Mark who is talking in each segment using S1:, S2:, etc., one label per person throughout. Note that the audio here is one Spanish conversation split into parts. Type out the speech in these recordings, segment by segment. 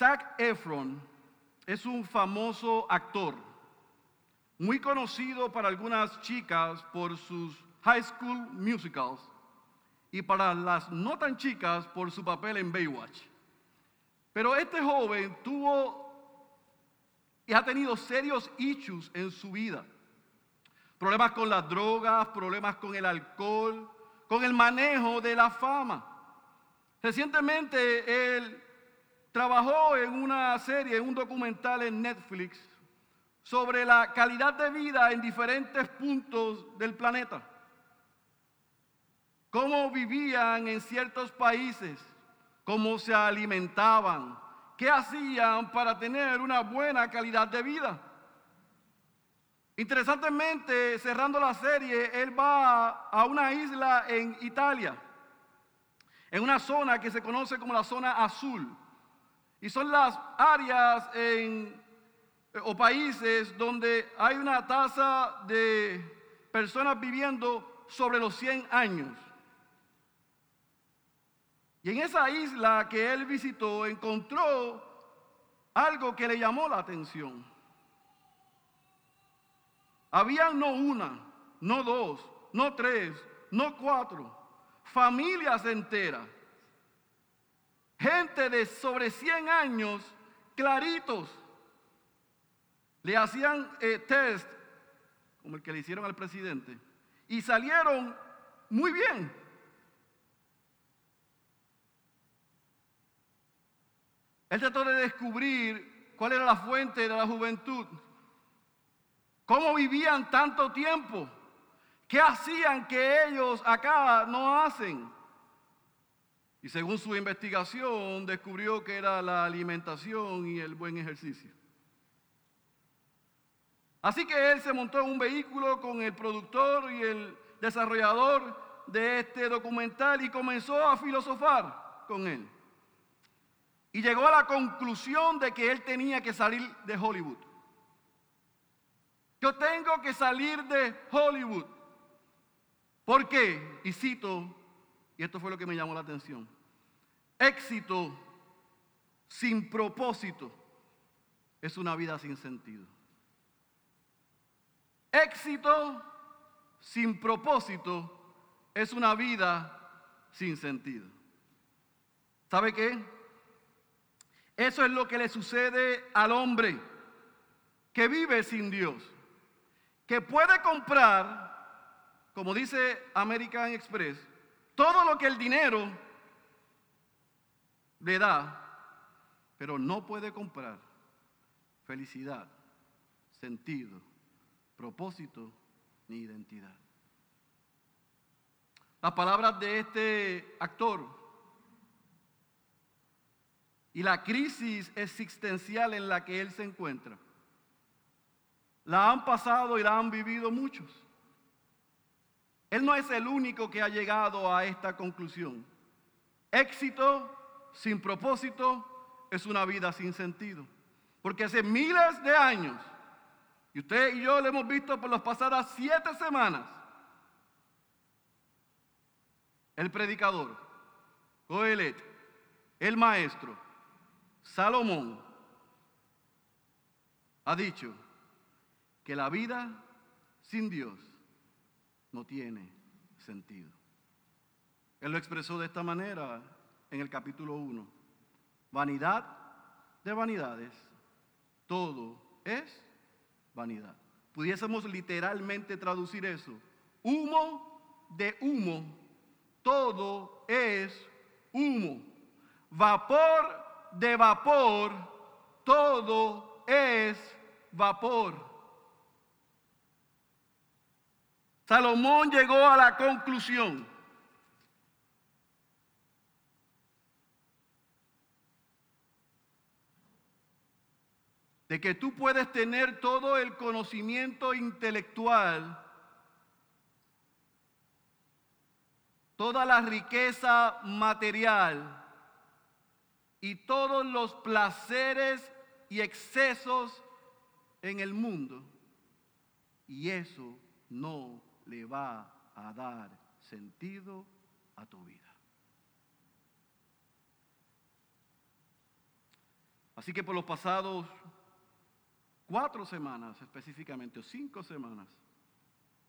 S1: Zac Efron es un famoso actor, muy conocido para algunas chicas por sus high school musicals y para las no tan chicas por su papel en Baywatch. Pero este joven tuvo y ha tenido serios issues en su vida. Problemas con las drogas, problemas con el alcohol, con el manejo de la fama. Recientemente él trabajó en una serie, en un documental en Netflix sobre la calidad de vida en diferentes puntos del planeta. Cómo vivían en ciertos países, cómo se alimentaban, qué hacían para tener una buena calidad de vida. Interesantemente, cerrando la serie, él va a una isla en Italia, en una zona que se conoce como la zona azul. Y son las áreas o países donde hay una tasa de personas viviendo sobre los 100 años. Y en esa isla que él visitó encontró algo que le llamó la atención. Había no una, no dos, no tres, no cuatro, familias enteras gente de sobre 100 años, claritos, le hacían eh, test, como el que le hicieron al presidente, y salieron muy bien. Él trató de descubrir cuál era la fuente de la juventud, cómo vivían tanto tiempo, qué hacían que ellos acá no hacen. Y según su investigación descubrió que era la alimentación y el buen ejercicio. Así que él se montó en un vehículo con el productor y el desarrollador de este documental y comenzó a filosofar con él. Y llegó a la conclusión de que él tenía que salir de Hollywood. Yo tengo que salir de Hollywood. ¿Por qué? Y cito y esto fue lo que me llamó la atención. Éxito sin propósito es una vida sin sentido. Éxito sin propósito es una vida sin sentido. ¿Sabe qué? Eso es lo que le sucede al hombre que vive sin Dios, que puede comprar, como dice American Express, todo lo que el dinero le da, pero no puede comprar felicidad, sentido, propósito ni identidad. Las palabras de este actor y la crisis existencial en la que él se encuentra, la han pasado y la han vivido muchos. Él no es el único que ha llegado a esta conclusión. Éxito sin propósito es una vida sin sentido. Porque hace miles de años, y usted y yo lo hemos visto por las pasadas siete semanas, el predicador, Coelet, el maestro, Salomón, ha dicho que la vida sin Dios no tiene sentido. Él lo expresó de esta manera en el capítulo 1. Vanidad de vanidades, todo es vanidad. Pudiésemos literalmente traducir eso. Humo de humo, todo es humo. Vapor de vapor, todo es vapor. Salomón llegó a la conclusión de que tú puedes tener todo el conocimiento intelectual, toda la riqueza material y todos los placeres y excesos en el mundo. Y eso no le va a dar sentido a tu vida. Así que por los pasados cuatro semanas específicamente, o cinco semanas,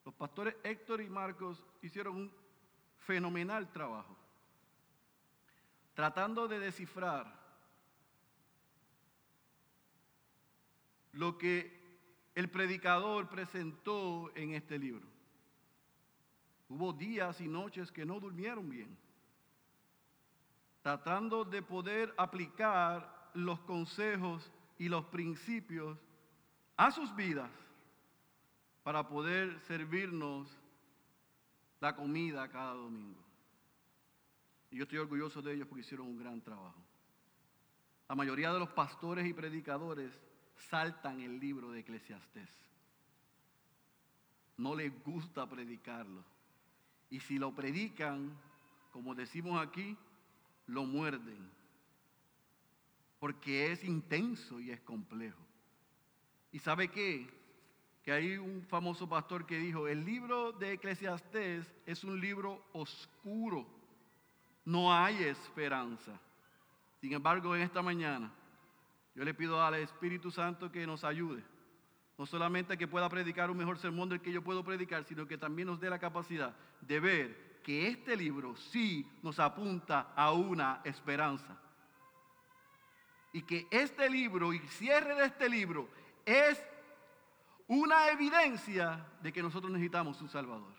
S1: los pastores Héctor y Marcos hicieron un fenomenal trabajo, tratando de descifrar lo que el predicador presentó en este libro. Hubo días y noches que no durmieron bien, tratando de poder aplicar los consejos y los principios a sus vidas para poder servirnos la comida cada domingo. Y yo estoy orgulloso de ellos porque hicieron un gran trabajo. La mayoría de los pastores y predicadores saltan el libro de Eclesiastés. No les gusta predicarlo. Y si lo predican, como decimos aquí, lo muerden. Porque es intenso y es complejo. ¿Y sabe qué? Que hay un famoso pastor que dijo, el libro de Eclesiastés es un libro oscuro. No hay esperanza. Sin embargo, en esta mañana yo le pido al Espíritu Santo que nos ayude. No solamente que pueda predicar un mejor sermón del que yo puedo predicar, sino que también nos dé la capacidad de ver que este libro sí nos apunta a una esperanza. Y que este libro y cierre de este libro es una evidencia de que nosotros necesitamos un Salvador.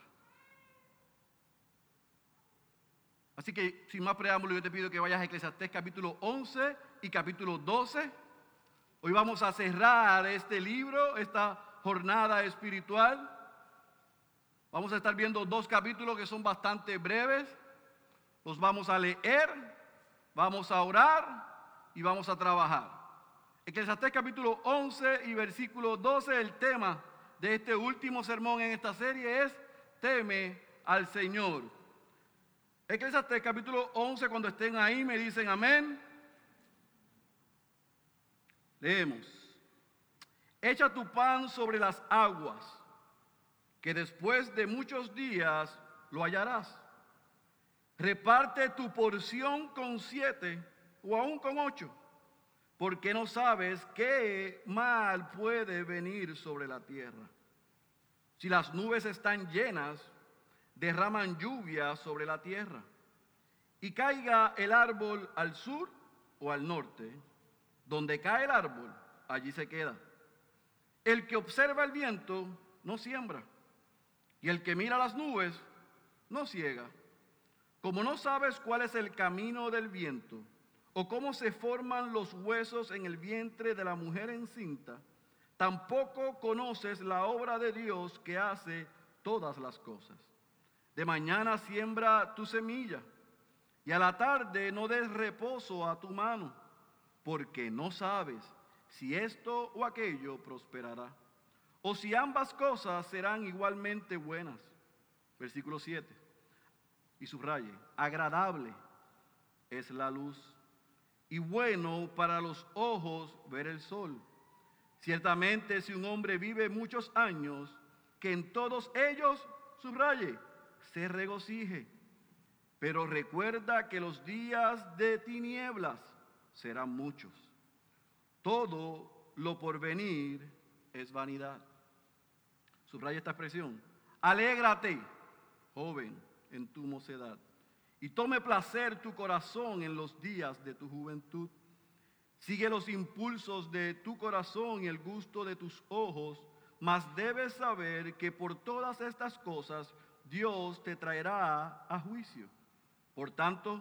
S1: Así que sin más preámbulo, yo te pido que vayas a Eclesiastés capítulo 11 y capítulo 12. Hoy vamos a cerrar este libro, esta jornada espiritual. Vamos a estar viendo dos capítulos que son bastante breves. Los vamos a leer, vamos a orar y vamos a trabajar. Eclesiastés capítulo 11 y versículo 12, el tema de este último sermón en esta serie es teme al Señor. Eclesiastés capítulo 11, cuando estén ahí me dicen amén. Leemos, echa tu pan sobre las aguas, que después de muchos días lo hallarás. Reparte tu porción con siete o aún con ocho, porque no sabes qué mal puede venir sobre la tierra. Si las nubes están llenas, derraman lluvia sobre la tierra, y caiga el árbol al sur o al norte donde cae el árbol, allí se queda. El que observa el viento no siembra. Y el que mira las nubes no ciega. Como no sabes cuál es el camino del viento o cómo se forman los huesos en el vientre de la mujer encinta, tampoco conoces la obra de Dios que hace todas las cosas. De mañana siembra tu semilla y a la tarde no des reposo a tu mano porque no sabes si esto o aquello prosperará, o si ambas cosas serán igualmente buenas. Versículo 7. Y subraye, agradable es la luz y bueno para los ojos ver el sol. Ciertamente si un hombre vive muchos años, que en todos ellos, subraye, se regocije. Pero recuerda que los días de tinieblas serán muchos. Todo lo por venir es vanidad. Subraya esta expresión. Alégrate, joven, en tu mocedad, y tome placer tu corazón en los días de tu juventud. Sigue los impulsos de tu corazón y el gusto de tus ojos, mas debes saber que por todas estas cosas Dios te traerá a juicio. Por tanto,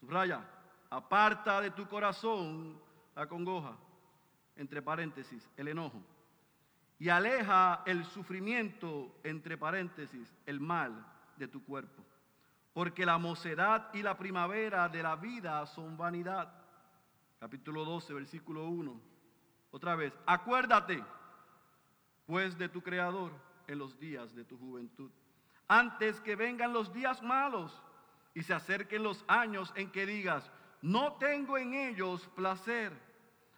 S1: subraya, aparta de tu corazón la congoja, entre paréntesis, el enojo, y aleja el sufrimiento, entre paréntesis, el mal de tu cuerpo. Porque la mocedad y la primavera de la vida son vanidad. Capítulo 12, versículo 1. Otra vez, acuérdate pues de tu Creador en los días de tu juventud, antes que vengan los días malos y se acerquen los años en que digas, no tengo en ellos placer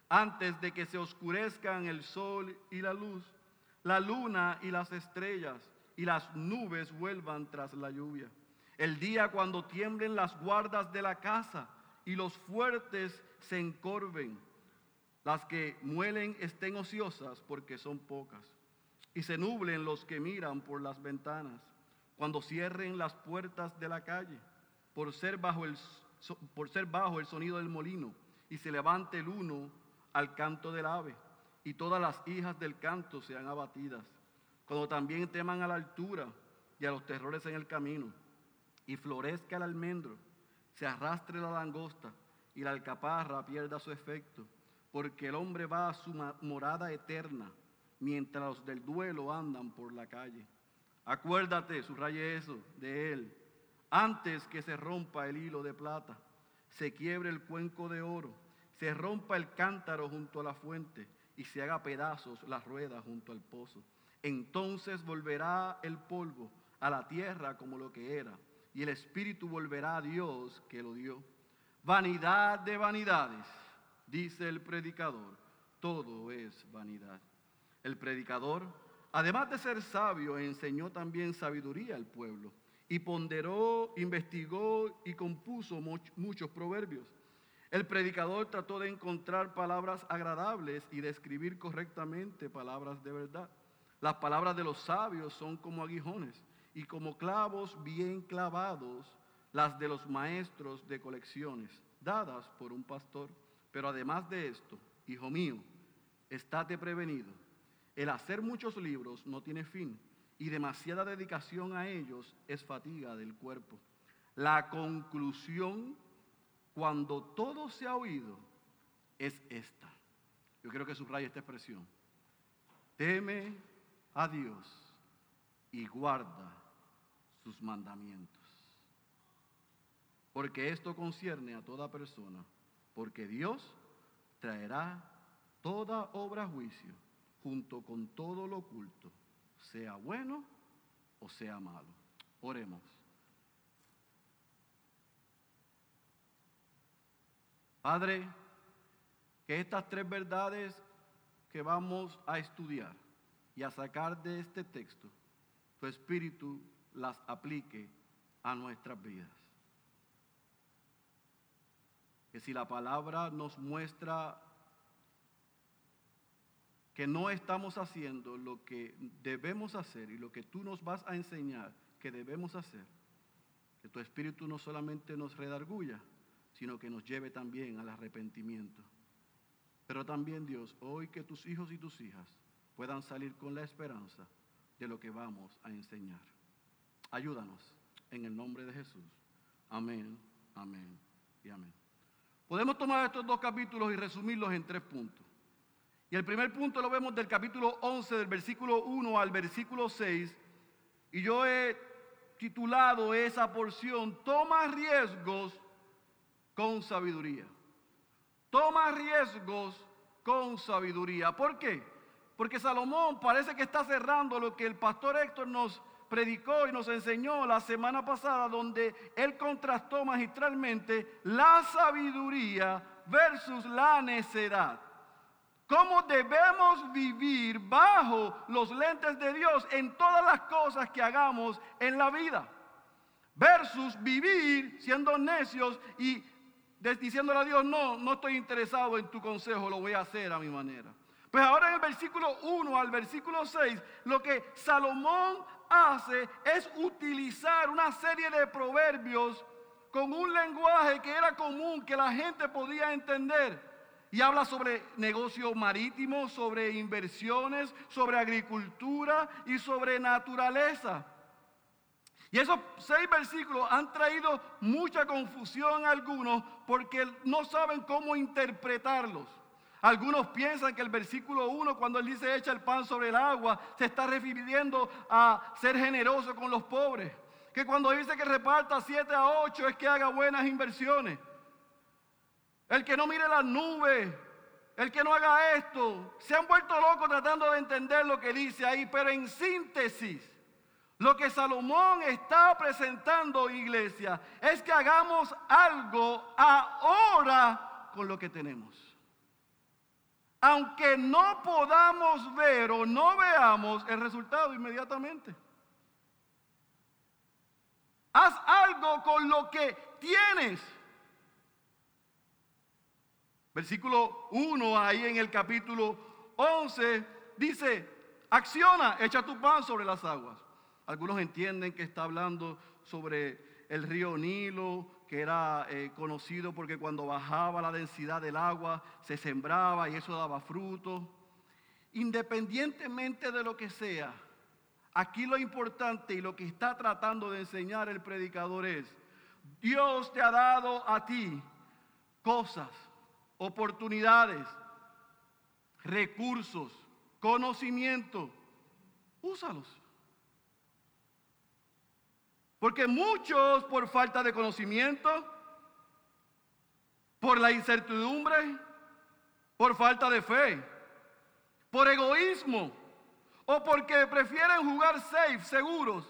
S1: antes de que se oscurezcan el sol y la luz, la luna y las estrellas, y las nubes vuelvan tras la lluvia. El día cuando tiemblen las guardas de la casa y los fuertes se encorven, las que muelen estén ociosas porque son pocas, y se nublen los que miran por las ventanas, cuando cierren las puertas de la calle, por ser bajo el, por ser bajo el sonido del molino, y se levante el uno al canto del ave, y todas las hijas del canto sean abatidas, cuando también teman a la altura y a los terrores en el camino, y florezca el almendro, se arrastre la langosta, y la alcaparra pierda su efecto porque el hombre va a su morada eterna, mientras los del duelo andan por la calle. Acuérdate, subraye eso, de él, antes que se rompa el hilo de plata, se quiebre el cuenco de oro, se rompa el cántaro junto a la fuente y se haga pedazos la rueda junto al pozo. Entonces volverá el polvo a la tierra como lo que era, y el espíritu volverá a Dios que lo dio. Vanidad de vanidades dice el predicador, todo es vanidad. El predicador, además de ser sabio, enseñó también sabiduría al pueblo y ponderó, investigó y compuso muchos proverbios. El predicador trató de encontrar palabras agradables y de escribir correctamente palabras de verdad. Las palabras de los sabios son como aguijones y como clavos bien clavados las de los maestros de colecciones, dadas por un pastor. Pero además de esto, hijo mío, estate prevenido. El hacer muchos libros no tiene fin y demasiada dedicación a ellos es fatiga del cuerpo. La conclusión, cuando todo se ha oído, es esta. Yo quiero que subraye esta expresión. Teme a Dios y guarda sus mandamientos. Porque esto concierne a toda persona porque Dios traerá toda obra a juicio junto con todo lo oculto, sea bueno o sea malo. Oremos. Padre, que estas tres verdades que vamos a estudiar y a sacar de este texto, tu Espíritu las aplique a nuestras vidas que si la palabra nos muestra que no estamos haciendo lo que debemos hacer y lo que tú nos vas a enseñar que debemos hacer, que tu Espíritu no solamente nos redarguya, sino que nos lleve también al arrepentimiento. Pero también Dios, hoy que tus hijos y tus hijas puedan salir con la esperanza de lo que vamos a enseñar. Ayúdanos en el nombre de Jesús. Amén, amén y amén. Podemos tomar estos dos capítulos y resumirlos en tres puntos. Y el primer punto lo vemos del capítulo 11, del versículo 1 al versículo 6. Y yo he titulado esa porción, toma riesgos con sabiduría. Toma riesgos con sabiduría. ¿Por qué? Porque Salomón parece que está cerrando lo que el pastor Héctor nos predicó y nos enseñó la semana pasada, donde él contrastó magistralmente la sabiduría versus la necedad. Cómo debemos vivir bajo los lentes de Dios en todas las cosas que hagamos en la vida. Versus vivir siendo necios y diciéndole a Dios, no, no estoy interesado en tu consejo, lo voy a hacer a mi manera. Pues ahora en el versículo 1 al versículo 6, lo que Salomón hace es utilizar una serie de proverbios con un lenguaje que era común, que la gente podía entender. Y habla sobre negocios marítimos, sobre inversiones, sobre agricultura y sobre naturaleza. Y esos seis versículos han traído mucha confusión a algunos porque no saben cómo interpretarlos. Algunos piensan que el versículo 1, cuando él dice echa el pan sobre el agua, se está refiriendo a ser generoso con los pobres. Que cuando dice que reparta 7 a 8 es que haga buenas inversiones. El que no mire las nubes, el que no haga esto, se han vuelto locos tratando de entender lo que dice ahí, pero en síntesis, lo que Salomón está presentando, iglesia, es que hagamos algo ahora con lo que tenemos aunque no podamos ver o no veamos el resultado inmediatamente. Haz algo con lo que tienes. Versículo 1 ahí en el capítulo 11 dice, acciona, echa tu pan sobre las aguas. Algunos entienden que está hablando sobre el río Nilo, que era eh, conocido porque cuando bajaba la densidad del agua se sembraba y eso daba fruto. Independientemente de lo que sea, aquí lo importante y lo que está tratando de enseñar el predicador es, Dios te ha dado a ti cosas, oportunidades, recursos, conocimiento, úsalos. Porque muchos por falta de conocimiento, por la incertidumbre, por falta de fe, por egoísmo o porque prefieren jugar safe, seguros,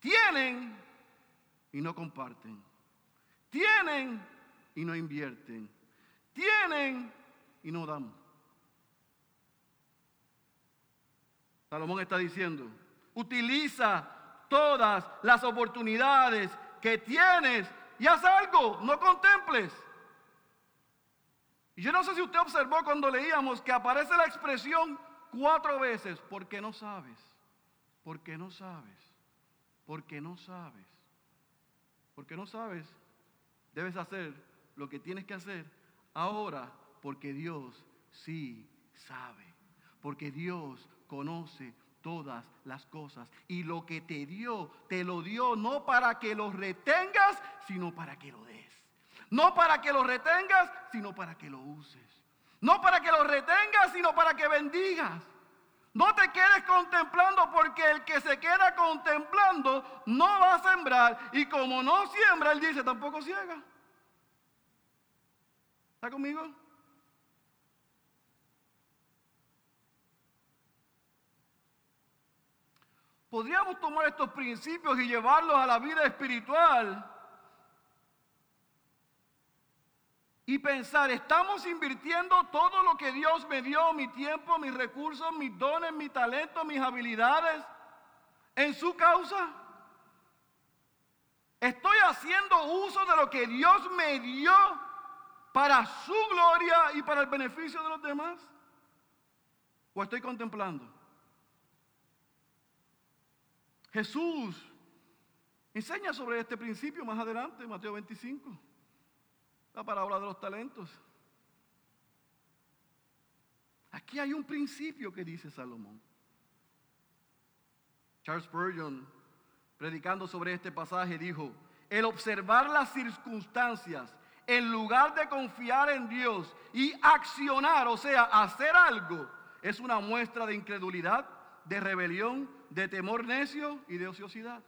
S1: tienen y no comparten. Tienen y no invierten. Tienen y no dan. Salomón está diciendo, utiliza todas las oportunidades que tienes y haz algo, no contemples. Y yo no sé si usted observó cuando leíamos que aparece la expresión cuatro veces, porque no sabes, porque no sabes, porque no sabes, porque no sabes, debes hacer lo que tienes que hacer ahora, porque Dios sí sabe, porque Dios conoce todas las cosas. Y lo que te dio, te lo dio no para que lo retengas, sino para que lo des. No para que lo retengas, sino para que lo uses. No para que lo retengas, sino para que bendigas. No te quedes contemplando porque el que se queda contemplando no va a sembrar. Y como no siembra, él dice, tampoco ciega. ¿Está conmigo? Podríamos tomar estos principios y llevarlos a la vida espiritual y pensar, estamos invirtiendo todo lo que Dios me dio, mi tiempo, mis recursos, mis dones, mi talento, mis habilidades, en su causa. Estoy haciendo uso de lo que Dios me dio para su gloria y para el beneficio de los demás. ¿O estoy contemplando? Jesús enseña sobre este principio más adelante, Mateo 25, la parábola de los talentos. Aquí hay un principio que dice Salomón. Charles Spurgeon, predicando sobre este pasaje, dijo, el observar las circunstancias en lugar de confiar en Dios y accionar, o sea, hacer algo, es una muestra de incredulidad, de rebelión de temor necio y de ociosidad.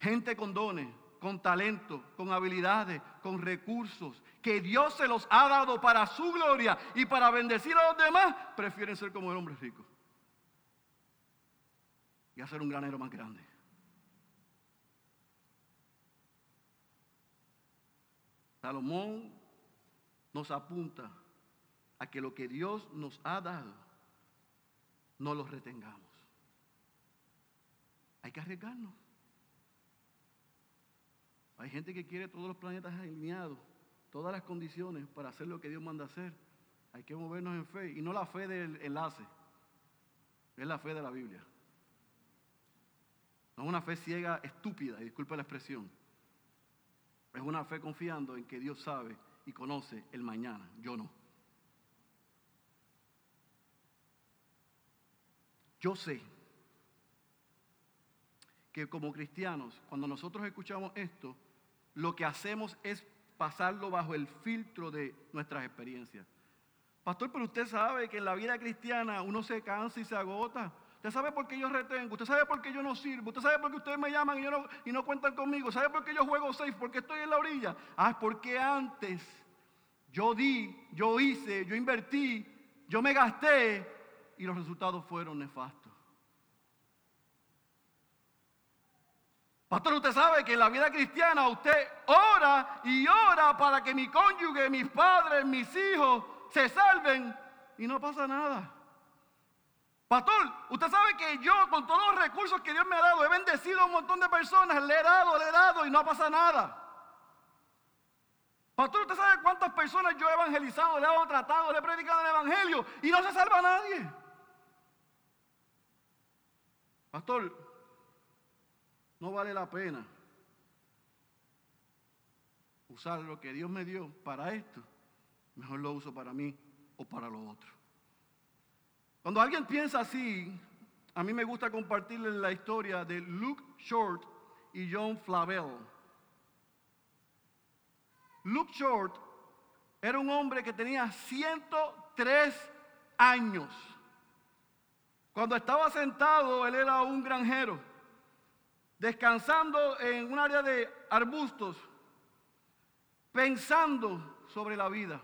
S1: Gente con dones, con talento, con habilidades, con recursos, que Dios se los ha dado para su gloria y para bendecir a los demás, prefieren ser como el hombre rico y hacer un granero más grande. Salomón nos apunta a que lo que Dios nos ha dado no los retengamos. Hay que arriesgarnos. Hay gente que quiere todos los planetas alineados, todas las condiciones para hacer lo que Dios manda hacer. Hay que movernos en fe y no la fe del enlace, es la fe de la Biblia. No es una fe ciega, estúpida, y disculpe la expresión. Es una fe confiando en que Dios sabe y conoce el mañana, yo no. Yo sé que como cristianos, cuando nosotros escuchamos esto, lo que hacemos es pasarlo bajo el filtro de nuestras experiencias. Pastor, pero usted sabe que en la vida cristiana uno se cansa y se agota. Usted sabe por qué yo retengo, usted sabe por qué yo no sirvo, usted sabe por qué ustedes me llaman y, no, y no cuentan conmigo, sabe por qué yo juego safe, porque estoy en la orilla. Ah, porque antes yo di, yo hice, yo invertí, yo me gasté y los resultados fueron nefastos. Pastor, usted sabe que en la vida cristiana usted ora y ora para que mi cónyuge, mis padres, mis hijos se salven y no pasa nada. Pastor, usted sabe que yo con todos los recursos que Dios me ha dado he bendecido a un montón de personas, le he dado, le he dado y no pasa nada. Pastor, ¿usted sabe cuántas personas yo he evangelizado, le he tratado, le he predicado el Evangelio y no se salva nadie? Pastor, no vale la pena usar lo que Dios me dio para esto. Mejor lo uso para mí o para lo otro. Cuando alguien piensa así, a mí me gusta compartirles la historia de Luke Short y John Flavel. Luke Short era un hombre que tenía 103 años. Cuando estaba sentado, él era un granjero, descansando en un área de arbustos, pensando sobre la vida.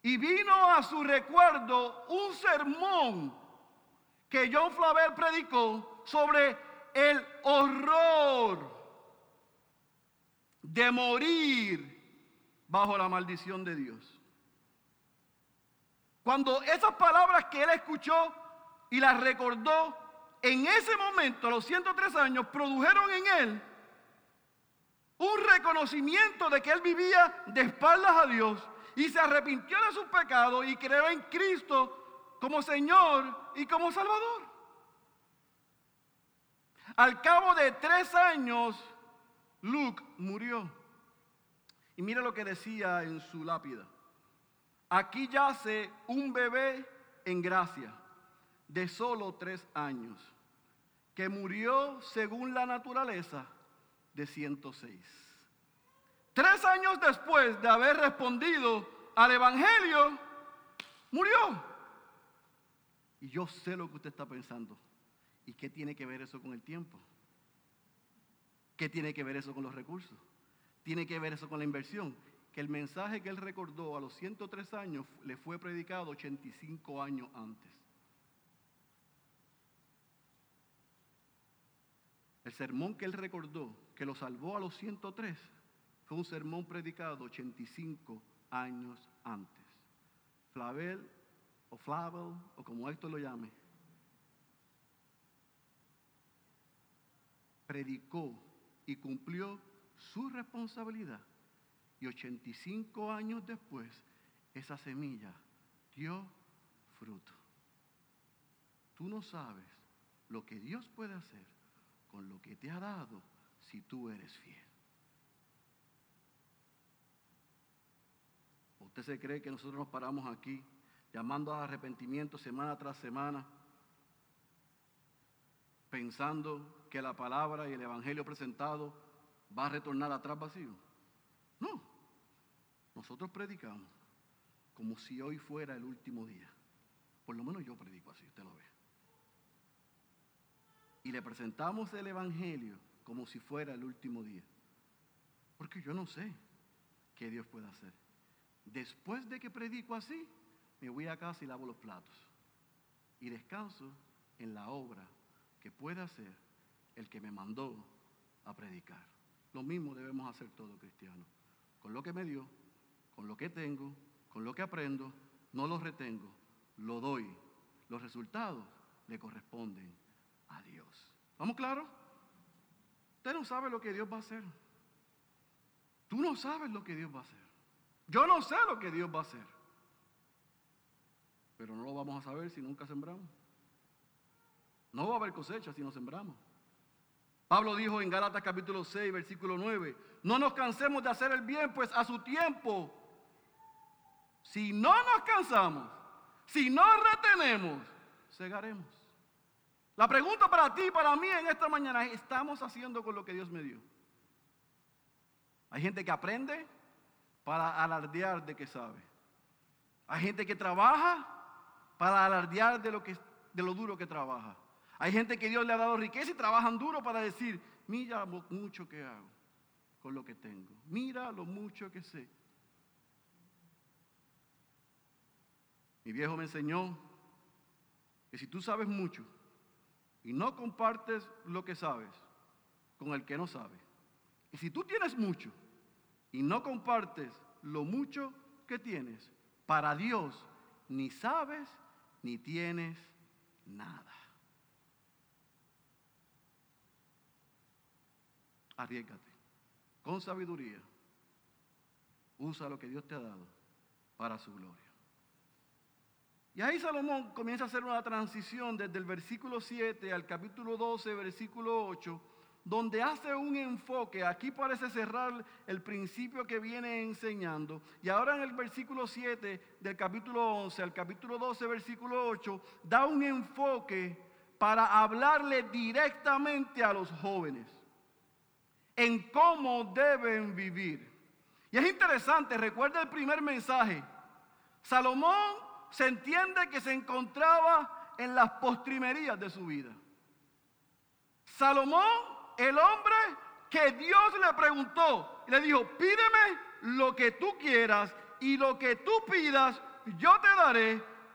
S1: Y vino a su recuerdo un sermón que John Flavel predicó sobre el horror de morir bajo la maldición de Dios. Cuando esas palabras que él escuchó y las recordó, en ese momento, a los 103 años, produjeron en él un reconocimiento de que él vivía de espaldas a Dios y se arrepintió de sus pecados y creó en Cristo como Señor y como Salvador. Al cabo de tres años, Luke murió. Y mira lo que decía en su lápida. Aquí yace un bebé en gracia de solo tres años, que murió según la naturaleza de 106. Tres años después de haber respondido al Evangelio, murió. Y yo sé lo que usted está pensando. ¿Y qué tiene que ver eso con el tiempo? ¿Qué tiene que ver eso con los recursos? ¿Tiene que ver eso con la inversión? Que el mensaje que él recordó a los 103 años le fue predicado 85 años antes. El sermón que él recordó, que lo salvó a los 103, fue un sermón predicado 85 años antes. Flavel o Flavel o como esto lo llame, predicó y cumplió su responsabilidad. Y 85 años después, esa semilla dio fruto. Tú no sabes lo que Dios puede hacer con lo que te ha dado si tú eres fiel. ¿Usted se cree que nosotros nos paramos aquí llamando a arrepentimiento semana tras semana, pensando que la palabra y el evangelio presentado va a retornar atrás vacío? No. Nosotros predicamos como si hoy fuera el último día. Por lo menos yo predico así, usted lo ve. Y le presentamos el evangelio como si fuera el último día. Porque yo no sé qué Dios puede hacer. Después de que predico así, me voy a casa y lavo los platos. Y descanso en la obra que puede hacer el que me mandó a predicar. Lo mismo debemos hacer todo cristiano. Con lo que me dio, con lo que tengo, con lo que aprendo, no lo retengo, lo doy. Los resultados le corresponden a Dios. ¿Vamos claros? Usted no sabe lo que Dios va a hacer. Tú no sabes lo que Dios va a hacer. Yo no sé lo que Dios va a hacer. Pero no lo vamos a saber si nunca sembramos. No va a haber cosecha si no sembramos. Pablo dijo en Gálatas capítulo 6, versículo 9, no nos cansemos de hacer el bien, pues a su tiempo, si no nos cansamos, si no retenemos, segaremos. La pregunta para ti y para mí en esta mañana es, ¿estamos haciendo con lo que Dios me dio? Hay gente que aprende, para alardear de que sabe. Hay gente que trabaja para alardear de lo, de lo duro que trabaja. Hay gente que Dios le ha dado riqueza y trabajan duro para decir, mira lo mucho que hago con lo que tengo. Mira lo mucho que sé. Mi viejo me enseñó que si tú sabes mucho y no compartes lo que sabes con el que no sabe, y si tú tienes mucho y no compartes lo mucho que tienes, para Dios ni sabes ni tienes nada. Arriesgate con sabiduría. usa lo que Dios te ha dado para su gloria. Y ahí Salomón comienza a hacer una transición desde el versículo 7 al capítulo 12, versículo 8, donde hace un enfoque. Aquí parece cerrar el principio que viene enseñando. Y ahora en el versículo 7 del capítulo 11 al capítulo 12, versículo 8, da un enfoque para hablarle directamente a los jóvenes en cómo deben vivir. Y es interesante, recuerda el primer mensaje. Salomón se entiende que se encontraba en las postrimerías de su vida. Salomón, el hombre que Dios le preguntó, le dijo, pídeme lo que tú quieras y lo que tú pidas, yo te daré.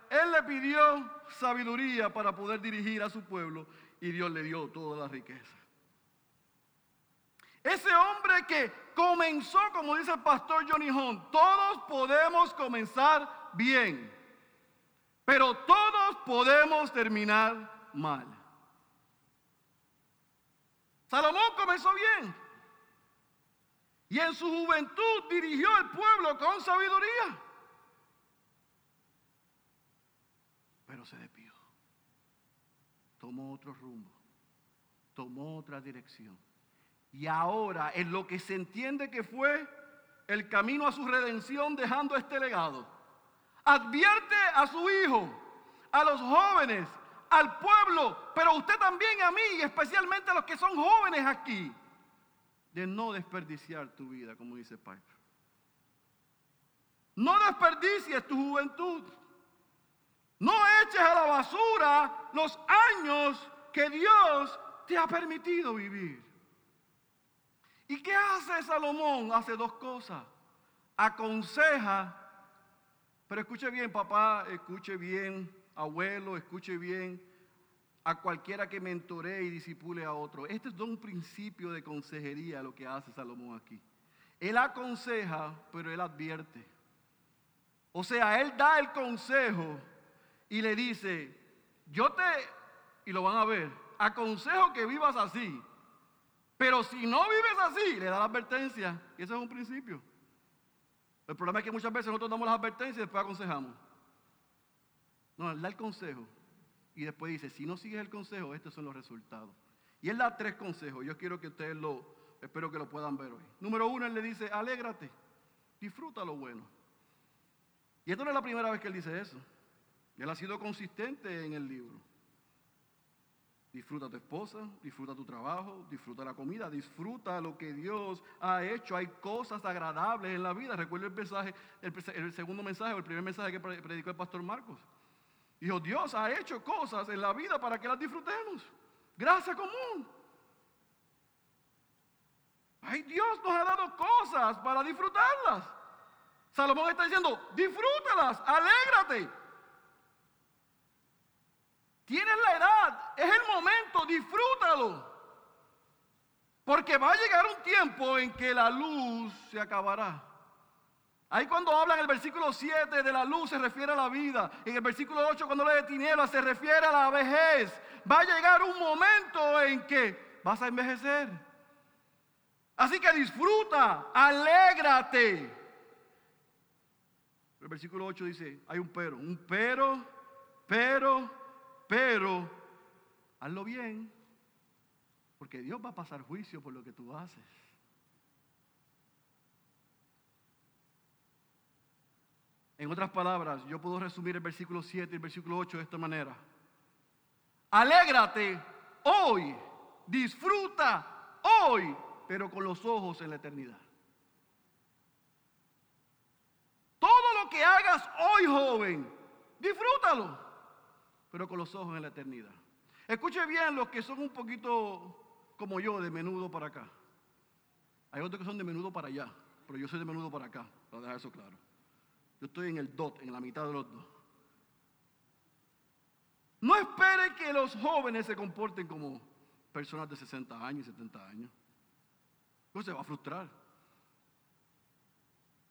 S1: Él le pidió sabiduría para poder dirigir a su pueblo y Dios le dio toda la riqueza. Ese hombre que comenzó, como dice el pastor Johnny Hunt, todos podemos comenzar bien, pero todos podemos terminar mal. Salomón comenzó bien y en su juventud dirigió al pueblo con sabiduría, pero se despió, tomó otro rumbo, tomó otra dirección. Y ahora, en lo que se entiende que fue el camino a su redención, dejando este legado, advierte a su hijo, a los jóvenes, al pueblo, pero usted también a mí, y especialmente a los que son jóvenes aquí, de no desperdiciar tu vida, como dice Piper. No desperdicies tu juventud. No eches a la basura los años que Dios te ha permitido vivir. ¿Y qué hace Salomón? Hace dos cosas. Aconseja, pero escuche bien, papá, escuche bien, abuelo, escuche bien, a cualquiera que mentoree y disipule a otro. Este es un principio de consejería lo que hace Salomón aquí. Él aconseja, pero él advierte. O sea, él da el consejo y le dice, yo te, y lo van a ver, aconsejo que vivas así, pero si no vives así, le da la advertencia. Y ese es un principio. El problema es que muchas veces nosotros damos las advertencias y después aconsejamos. No, él da el consejo. Y después dice, si no sigues el consejo, estos son los resultados. Y él da tres consejos. Yo quiero que ustedes lo, espero que lo puedan ver hoy. Número uno, él le dice, alégrate, disfruta lo bueno. Y esto no es la primera vez que él dice eso. Él ha sido consistente en el libro. Disfruta tu esposa, disfruta tu trabajo, disfruta la comida, disfruta lo que Dios ha hecho. Hay cosas agradables en la vida. Recuerda el mensaje, el, segundo mensaje o el primer mensaje que predicó el pastor Marcos. Dijo, Dios ha hecho cosas en la vida para que las disfrutemos. Gracia común. Ay, Dios nos ha dado cosas para disfrutarlas. Salomón está diciendo, disfrútalas, alégrate. Tienes la edad, es el momento, disfrútalo. Porque va a llegar un tiempo en que la luz se acabará. Ahí cuando habla en el versículo 7 de la luz se refiere a la vida. En el versículo 8 cuando habla de tinieblas se refiere a la vejez. Va a llegar un momento en que vas a envejecer. Así que disfruta, alégrate. El versículo 8 dice, hay un pero, un pero, pero, pero hazlo bien, porque Dios va a pasar juicio por lo que tú haces. En otras palabras, yo puedo resumir el versículo 7 y el versículo 8 de esta manera. Alégrate hoy, disfruta hoy, pero con los ojos en la eternidad. Todo lo que hagas hoy, joven, disfrútalo pero con los ojos en la eternidad. Escuche bien los que son un poquito como yo, de menudo para acá. Hay otros que son de menudo para allá, pero yo soy de menudo para acá, para dejar eso claro. Yo estoy en el dot, en la mitad de los dos. No espere que los jóvenes se comporten como personas de 60 años y 70 años. No se va a frustrar.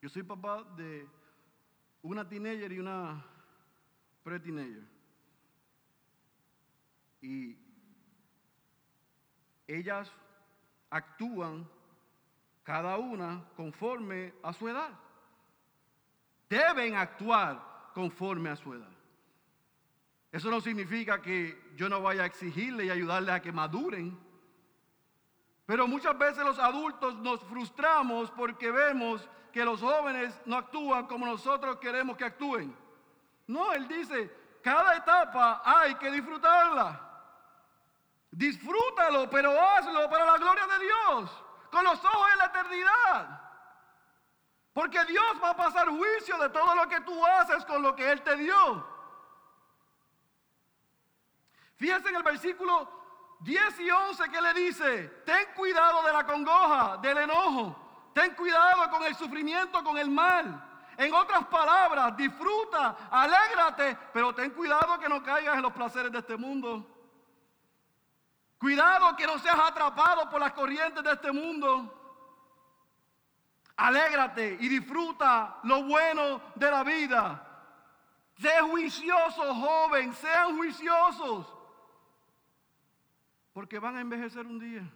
S1: Yo soy papá de una teenager y una pre-teenager. Y ellas actúan cada una conforme a su edad. deben actuar conforme a su edad. Eso no significa que yo no vaya a exigirle y ayudarle a que maduren. Pero muchas veces los adultos nos frustramos porque vemos que los jóvenes no actúan como nosotros queremos que actúen. No, él dice, cada etapa hay que disfrutarla. Disfrútalo, pero hazlo para la gloria de Dios, con los ojos en la eternidad. Porque Dios va a pasar juicio de todo lo que tú haces con lo que Él te dio. Fíjense en el versículo 10 y 11 que le dice, ten cuidado de la congoja, del enojo, ten cuidado con el sufrimiento, con el mal. En otras palabras, disfruta, alégrate, pero ten cuidado que no caigas en los placeres de este mundo. Cuidado que no seas atrapado por las corrientes de este mundo. Alégrate y disfruta lo bueno de la vida. Sé juicioso, joven, sean juiciosos. Porque van a envejecer un día.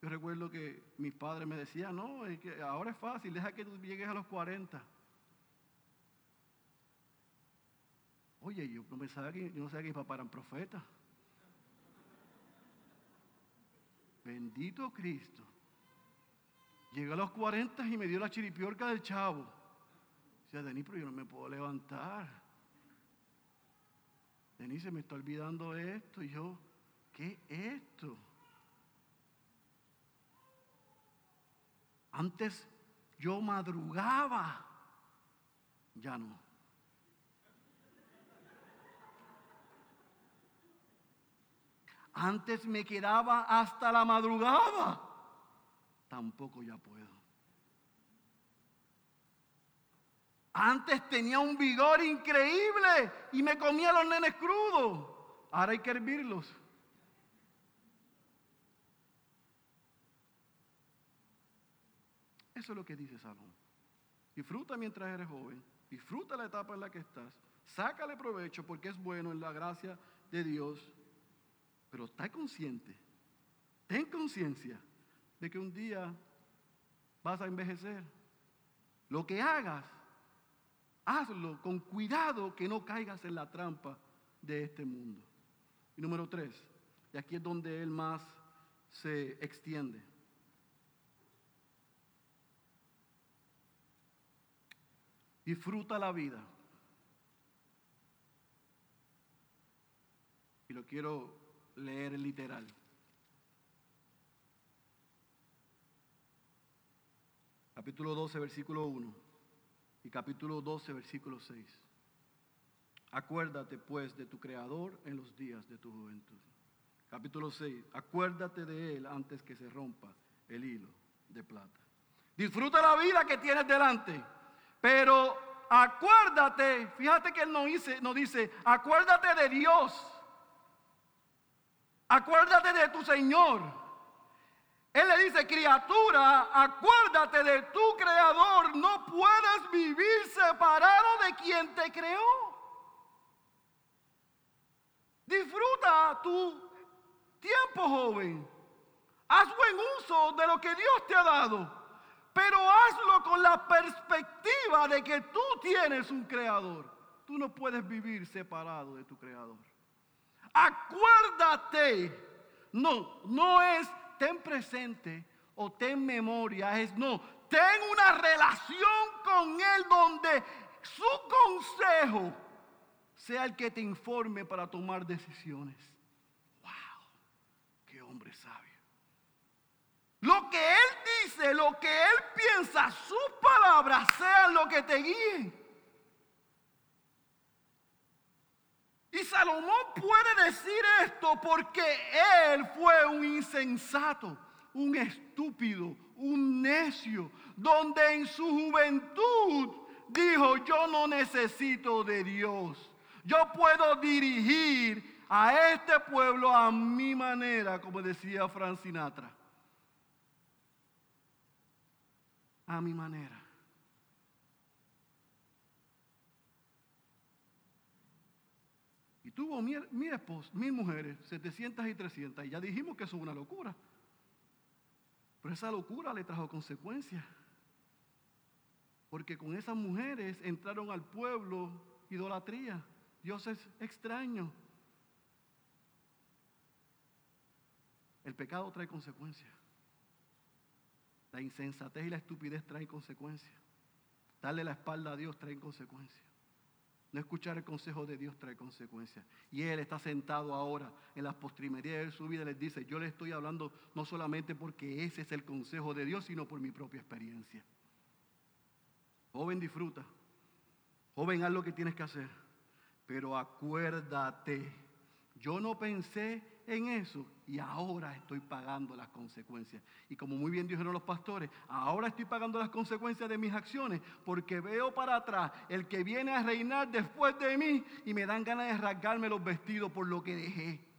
S1: Yo recuerdo que mis padres me decían, no, que ahora es fácil, deja que tú llegues a los 40. Oye, yo no pensaba que, yo no sabía que mis papás eran profetas. Bendito Cristo. Llegué a los 40 y me dio la chiripiorca del chavo. Decía, Denis, pero yo no me puedo levantar. Denis, se me está olvidando esto. Y yo, ¿qué es esto? Antes yo madrugaba, ya no. Antes me quedaba hasta la madrugada, tampoco ya puedo. Antes tenía un vigor increíble y me comía los nenes crudos. Ahora hay que hervirlos. Eso es lo que dice Salomón. Disfruta mientras eres joven. Disfruta la etapa en la que estás. Sácale provecho porque es bueno en la gracia de Dios. Pero está consciente. Ten conciencia de que un día vas a envejecer. Lo que hagas, hazlo con cuidado que no caigas en la trampa de este mundo. Y número tres, y aquí es donde él más se extiende. Disfruta la vida. Y lo quiero leer literal. Capítulo 12, versículo 1 y capítulo 12, versículo 6. Acuérdate pues de tu Creador en los días de tu juventud. Capítulo 6. Acuérdate de Él antes que se rompa el hilo de plata. Disfruta la vida que tienes delante. Pero acuérdate, fíjate que él no dice, no dice, acuérdate de Dios. Acuérdate de tu Señor. Él le dice, criatura, acuérdate de tu creador. No puedes vivir separado de quien te creó. Disfruta tu tiempo joven. Haz buen uso de lo que Dios te ha dado. Pero hazlo con la perspectiva de que tú tienes un creador. Tú no puedes vivir separado de tu creador. Acuérdate. No, no es ten presente o ten memoria. Es no, ten una relación con Él donde su consejo sea el que te informe para tomar decisiones. ¡Wow! ¡Qué hombre sabio! Lo que Él dice, lo que Él piensa, sus palabras sean lo que te guíen. Y Salomón puede decir esto porque él fue un insensato, un estúpido, un necio, donde en su juventud dijo, yo no necesito de Dios. Yo puedo dirigir a este pueblo a mi manera, como decía Frank Sinatra. a mi manera. Tuvo mi, mi esposa, mil mujeres, 700 y 300, y ya dijimos que eso es una locura. Pero esa locura le trajo consecuencias. Porque con esas mujeres entraron al pueblo idolatría, dioses extraños. El pecado trae consecuencias. La insensatez y la estupidez traen consecuencias. Darle la espalda a Dios trae consecuencias. No escuchar el consejo de Dios trae consecuencias. Y Él está sentado ahora en las postrimerías de su vida y les dice, yo le estoy hablando no solamente porque ese es el consejo de Dios, sino por mi propia experiencia. Joven, disfruta. Joven, haz lo que tienes que hacer. Pero acuérdate, yo no pensé en eso y ahora estoy pagando las consecuencias. Y como muy bien dijeron los pastores, ahora estoy pagando las consecuencias de mis acciones porque veo para atrás el que viene a reinar después de mí y me dan ganas de rasgarme los vestidos por lo que dejé.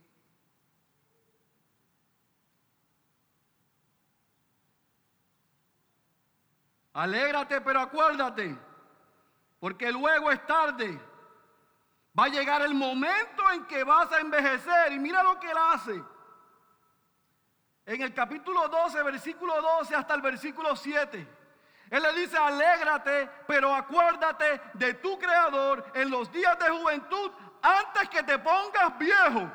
S1: Alégrate, pero acuérdate, porque luego es tarde. Va a llegar el momento en que vas a envejecer. Y mira lo que él hace. En el capítulo 12, versículo 12 hasta el versículo 7. Él le dice, alégrate, pero acuérdate de tu creador en los días de juventud antes que te pongas viejo.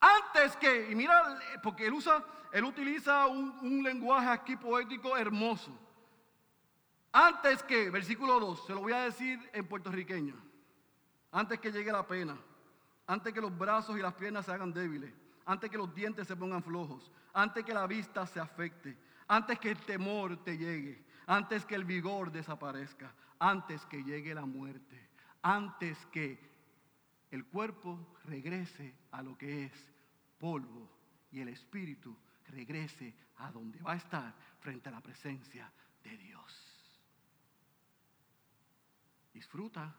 S1: Antes que, y mira, porque él usa, él utiliza un, un lenguaje aquí poético hermoso. Antes que, versículo 2, se lo voy a decir en puertorriqueño, antes que llegue la pena, antes que los brazos y las piernas se hagan débiles, antes que los dientes se pongan flojos, antes que la vista se afecte, antes que el temor te llegue, antes que el vigor desaparezca, antes que llegue la muerte, antes que el cuerpo regrese a lo que es polvo y el espíritu regrese a donde va a estar frente a la presencia de Dios. Disfruta,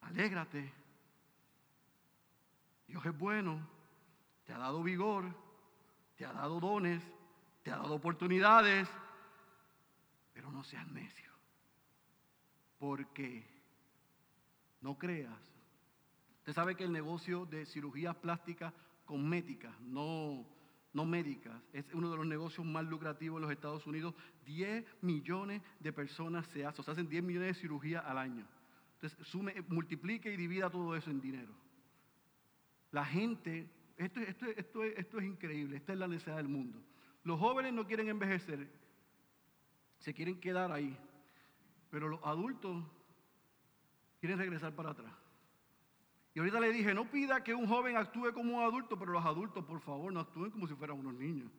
S1: alégrate. Dios es bueno, te ha dado vigor, te ha dado dones, te ha dado oportunidades, pero no seas necio, porque no creas. Usted sabe que el negocio de cirugías plásticas cosméticas, no no médicas. Es uno de los negocios más lucrativos en los Estados Unidos. 10 millones de personas se hacen, o hacen 10 millones de cirugías al año. Entonces, sume, multiplique y divida todo eso en dinero. La gente, esto, esto, esto, esto es increíble, esta es la necesidad del mundo. Los jóvenes no quieren envejecer, se quieren quedar ahí, pero los adultos quieren regresar para atrás. Y ahorita le dije, no pida que un joven actúe como un adulto, pero los adultos, por favor, no actúen como si fueran unos niños.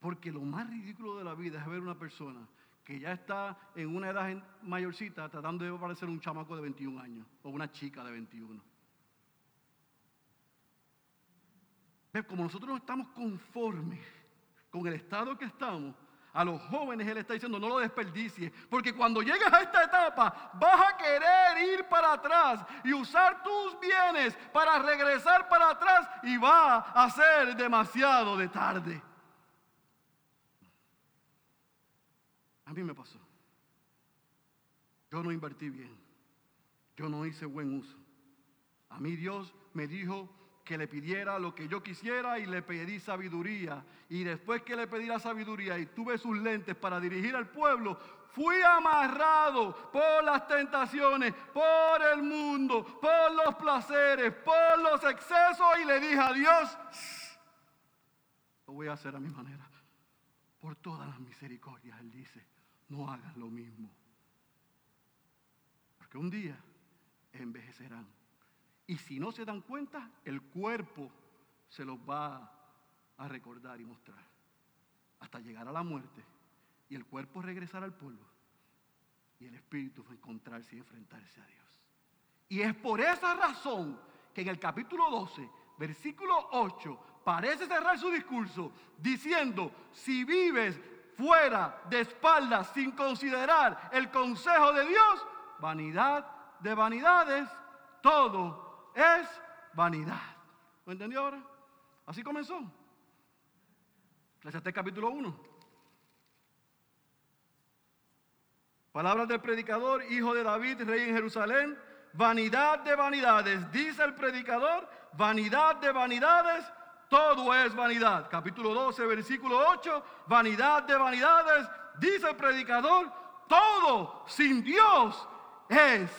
S1: Porque lo más ridículo de la vida es ver una persona que ya está en una edad mayorcita tratando de parecer un chamaco de 21 años o una chica de 21. Como nosotros no estamos conformes con el estado que estamos, a los jóvenes Él está diciendo, no lo desperdicies, porque cuando llegues a esta etapa vas a querer ir para atrás y usar tus bienes para regresar para atrás y va a ser demasiado de tarde. A mí me pasó. Yo no invertí bien. Yo no hice buen uso. A mí Dios me dijo, que le pidiera lo que yo quisiera y le pedí sabiduría. Y después que le pedí la sabiduría y tuve sus lentes para dirigir al pueblo, fui amarrado por las tentaciones, por el mundo, por los placeres, por los excesos y le dije a Dios, lo voy a hacer a mi manera. Por todas las misericordias, Él dice, no hagas lo mismo. Porque un día envejecerán y si no se dan cuenta, el cuerpo se los va a recordar y mostrar. Hasta llegar a la muerte. Y el cuerpo regresar al polvo. Y el espíritu va encontrarse y enfrentarse a Dios. Y es por esa razón que en el capítulo 12, versículo 8, parece cerrar su discurso diciendo, si vives fuera de espaldas sin considerar el consejo de Dios, vanidad de vanidades, todo es vanidad. ¿Lo entendió ahora? Así comenzó. este capítulo 1. Palabras del predicador, hijo de David, rey en Jerusalén. Vanidad de vanidades, dice el predicador, vanidad de vanidades, todo es vanidad. Capítulo 12, versículo 8, vanidad de vanidades, dice el predicador, todo sin Dios es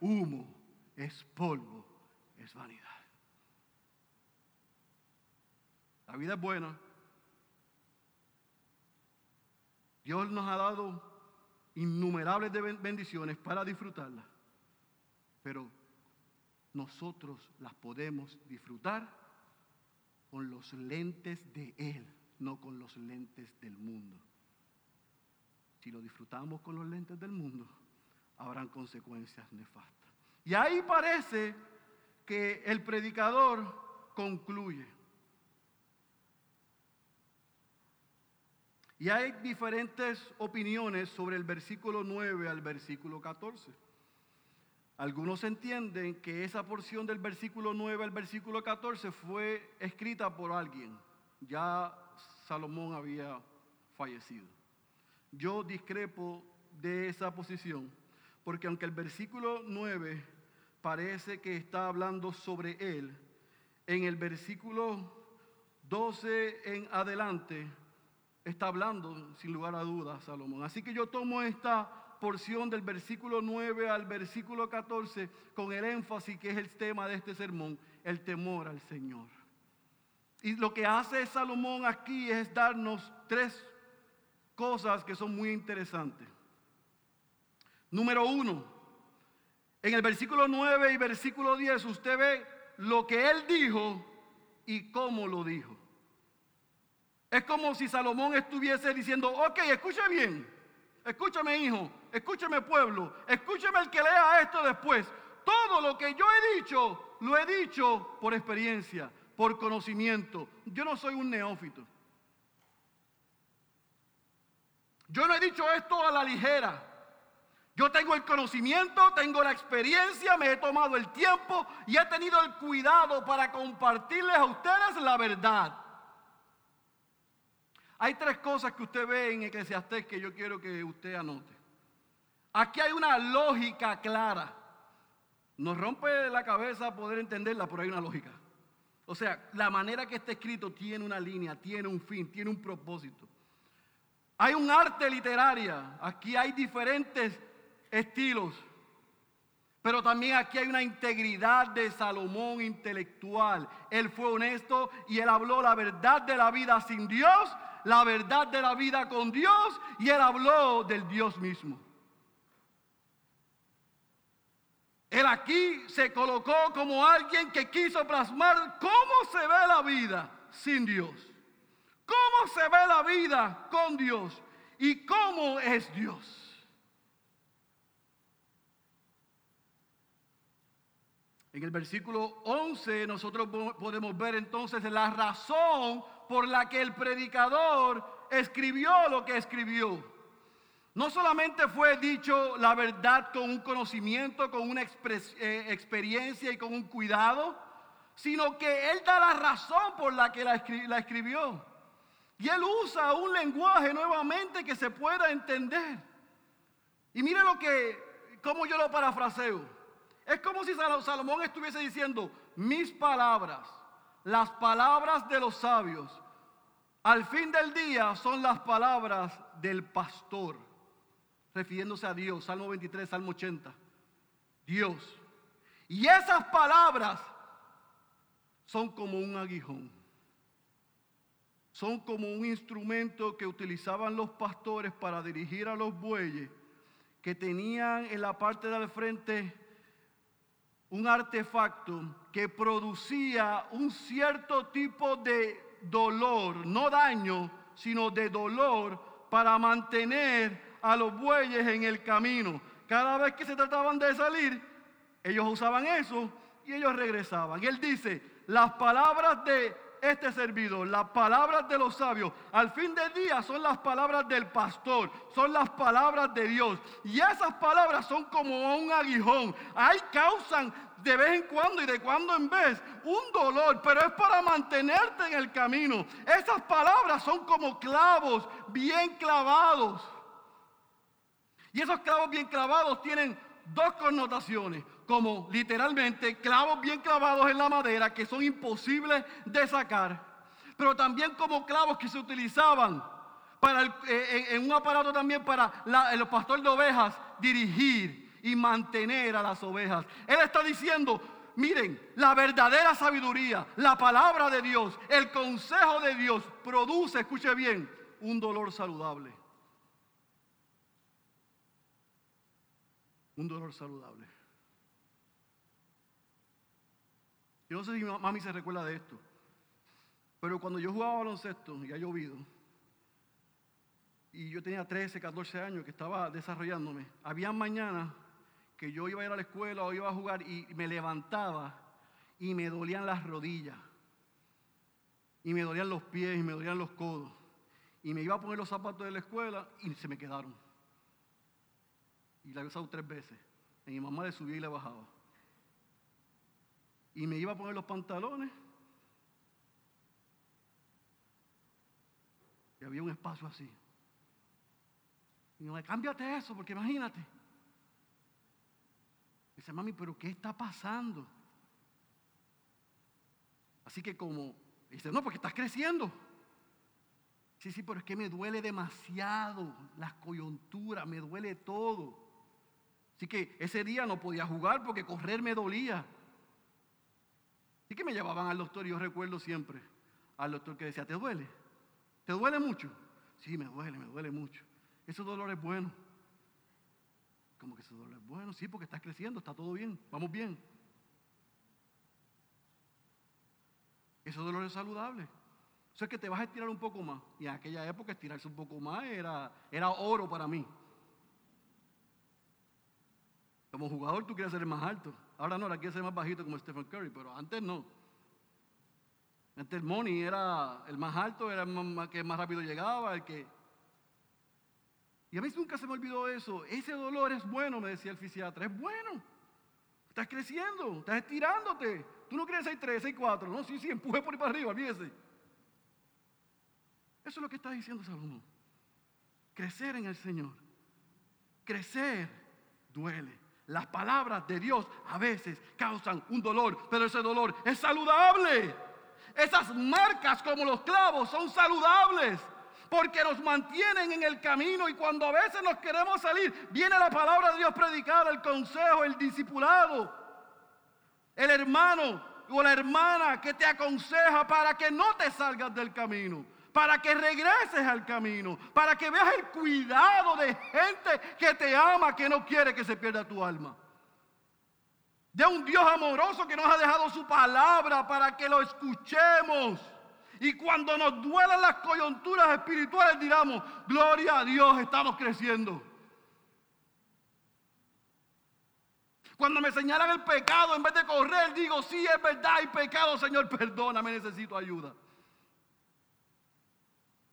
S1: humo, es polvo, es vanidad. La vida es buena. Dios nos ha dado innumerables bendiciones para disfrutarlas, pero nosotros las podemos disfrutar con los lentes de Él, no con los lentes del mundo. Si lo disfrutamos con los lentes del mundo, habrán consecuencias nefastas. Y ahí parece que el predicador concluye. Y hay diferentes opiniones sobre el versículo 9 al versículo 14. Algunos entienden que esa porción del versículo 9 al versículo 14 fue escrita por alguien. Ya Salomón había fallecido. Yo discrepo de esa posición, porque aunque el versículo 9 parece que está hablando sobre él, en el versículo 12 en adelante está hablando sin lugar a dudas Salomón. Así que yo tomo esta porción del versículo 9 al versículo 14 con el énfasis que es el tema de este sermón, el temor al Señor. Y lo que hace Salomón aquí es darnos tres cosas que son muy interesantes. Número uno, en el versículo 9 y versículo 10 usted ve lo que él dijo y cómo lo dijo. Es como si Salomón estuviese diciendo, ok, escuche bien, escúchame hijo, escúchame pueblo, escúchame el que lea esto después. Todo lo que yo he dicho, lo he dicho por experiencia, por conocimiento. Yo no soy un neófito. Yo no he dicho esto a la ligera. Yo tengo el conocimiento, tengo la experiencia, me he tomado el tiempo y he tenido el cuidado para compartirles a ustedes la verdad. Hay tres cosas que usted ve en Eclesiastés que yo quiero que usted anote. Aquí hay una lógica clara. Nos rompe la cabeza poder entenderla, pero hay una lógica. O sea, la manera que está escrito tiene una línea, tiene un fin, tiene un propósito. Hay un arte literaria. Aquí hay diferentes estilos. Pero también aquí hay una integridad de Salomón intelectual. Él fue honesto y él habló la verdad de la vida sin Dios la verdad de la vida con Dios y él habló del Dios mismo. Él aquí se colocó como alguien que quiso plasmar cómo se ve la vida sin Dios, cómo se ve la vida con Dios y cómo es Dios. En el versículo 11 nosotros podemos ver entonces la razón por la que el predicador escribió lo que escribió. No solamente fue dicho la verdad con un conocimiento, con una eh, experiencia y con un cuidado, sino que él da la razón por la que la, escribió. Y él usa un lenguaje nuevamente que se pueda entender. Y mire lo que, como yo lo parafraseo. Es como si Salomón estuviese diciendo, mis palabras, las palabras de los sabios, al fin del día son las palabras del pastor, refiriéndose a Dios, Salmo 23, Salmo 80. Dios. Y esas palabras son como un aguijón. Son como un instrumento que utilizaban los pastores para dirigir a los bueyes que tenían en la parte del frente un artefacto que producía un cierto tipo de dolor, no daño, sino de dolor para mantener a los bueyes en el camino. Cada vez que se trataban de salir, ellos usaban eso y ellos regresaban. él dice, las palabras de este servidor, las palabras de los sabios, al fin del día son las palabras del pastor, son las palabras de Dios. Y esas palabras son como un aguijón. Ahí causan de vez en cuando y de cuando en vez un dolor, pero es para mantenerte en el camino. Esas palabras son como clavos bien clavados. Y esos clavos bien clavados tienen dos connotaciones. Como literalmente clavos bien clavados en la madera que son imposibles de sacar, pero también como clavos que se utilizaban para eh, en, un aparato también para el pastor de ovejas dirigir y mantener a las ovejas. Él está diciendo, miren, la verdadera sabiduría, la palabra de Dios, el consejo de Dios produce, escuche bien, un dolor saludable. Un dolor saludable. Yo no sé si mi mami se recuerda de esto, pero cuando yo jugaba baloncesto y ha llovido, y yo tenía 13, 14 años que estaba desarrollándome, había mañanas que yo iba a ir a la escuela o iba a jugar y me levantaba y me dolían las rodillas. Y me dolían los pies y me dolían los codos. Y me iba a poner los zapatos de la escuela y se me quedaron. Y la he usado tres veces. Y mi mamá le subía y le bajaba. Y me iba a poner los pantalones. Y había un espacio así. Y me cámbiate eso, porque imagínate. Dice, mami, pero ¿qué está pasando? Así que como, dice, no, porque estás creciendo. Sí, sí, pero es que me duele demasiado las coyunturas, me duele todo. Así que ese día no podía jugar porque correr me dolía. Así que me llevaban al doctor y yo recuerdo siempre al doctor que decía, ¿te duele? ¿Te duele mucho? Sí, me duele, me duele mucho. Ese dolor es bueno. Como que ese dolor es bueno, sí, porque estás creciendo, está todo bien, vamos bien. Ese dolor es saludable. Eso es que te vas a estirar un poco más. Y en aquella época estirarse un poco más era, era oro para mí. Como jugador tú quieres ser el más alto. Ahora no, ahora quieres ser más bajito como Stephen Curry, pero antes no. Antes el money era el más alto, era el que más rápido llegaba, el que y a mí nunca se me olvidó eso. Ese dolor es bueno, me decía el fisiatra, es bueno. Estás creciendo, estás estirándote. Tú no crees 6'3, 6'4, no, sí, sí, empuje por ahí para arriba, olvídese. Eso es lo que está diciendo Salomón. Crecer en el Señor. Crecer duele. Las palabras de Dios a veces causan un dolor, pero ese dolor es saludable. Esas marcas como los clavos son saludables porque nos mantienen en el camino y cuando a veces nos queremos salir, viene la palabra de Dios predicada, el consejo, el discipulado, el hermano o la hermana que te aconseja para que no te salgas del camino, para que regreses al camino, para que veas el cuidado de gente que te ama, que no quiere que se pierda tu alma. De un Dios amoroso que nos ha dejado su palabra para que lo escuchemos. Y cuando nos duelen las coyunturas espirituales, digamos, gloria a Dios, estamos creciendo. Cuando me señalan el pecado, en vez de correr, digo, sí, es verdad, hay pecado, Señor, perdóname, necesito ayuda.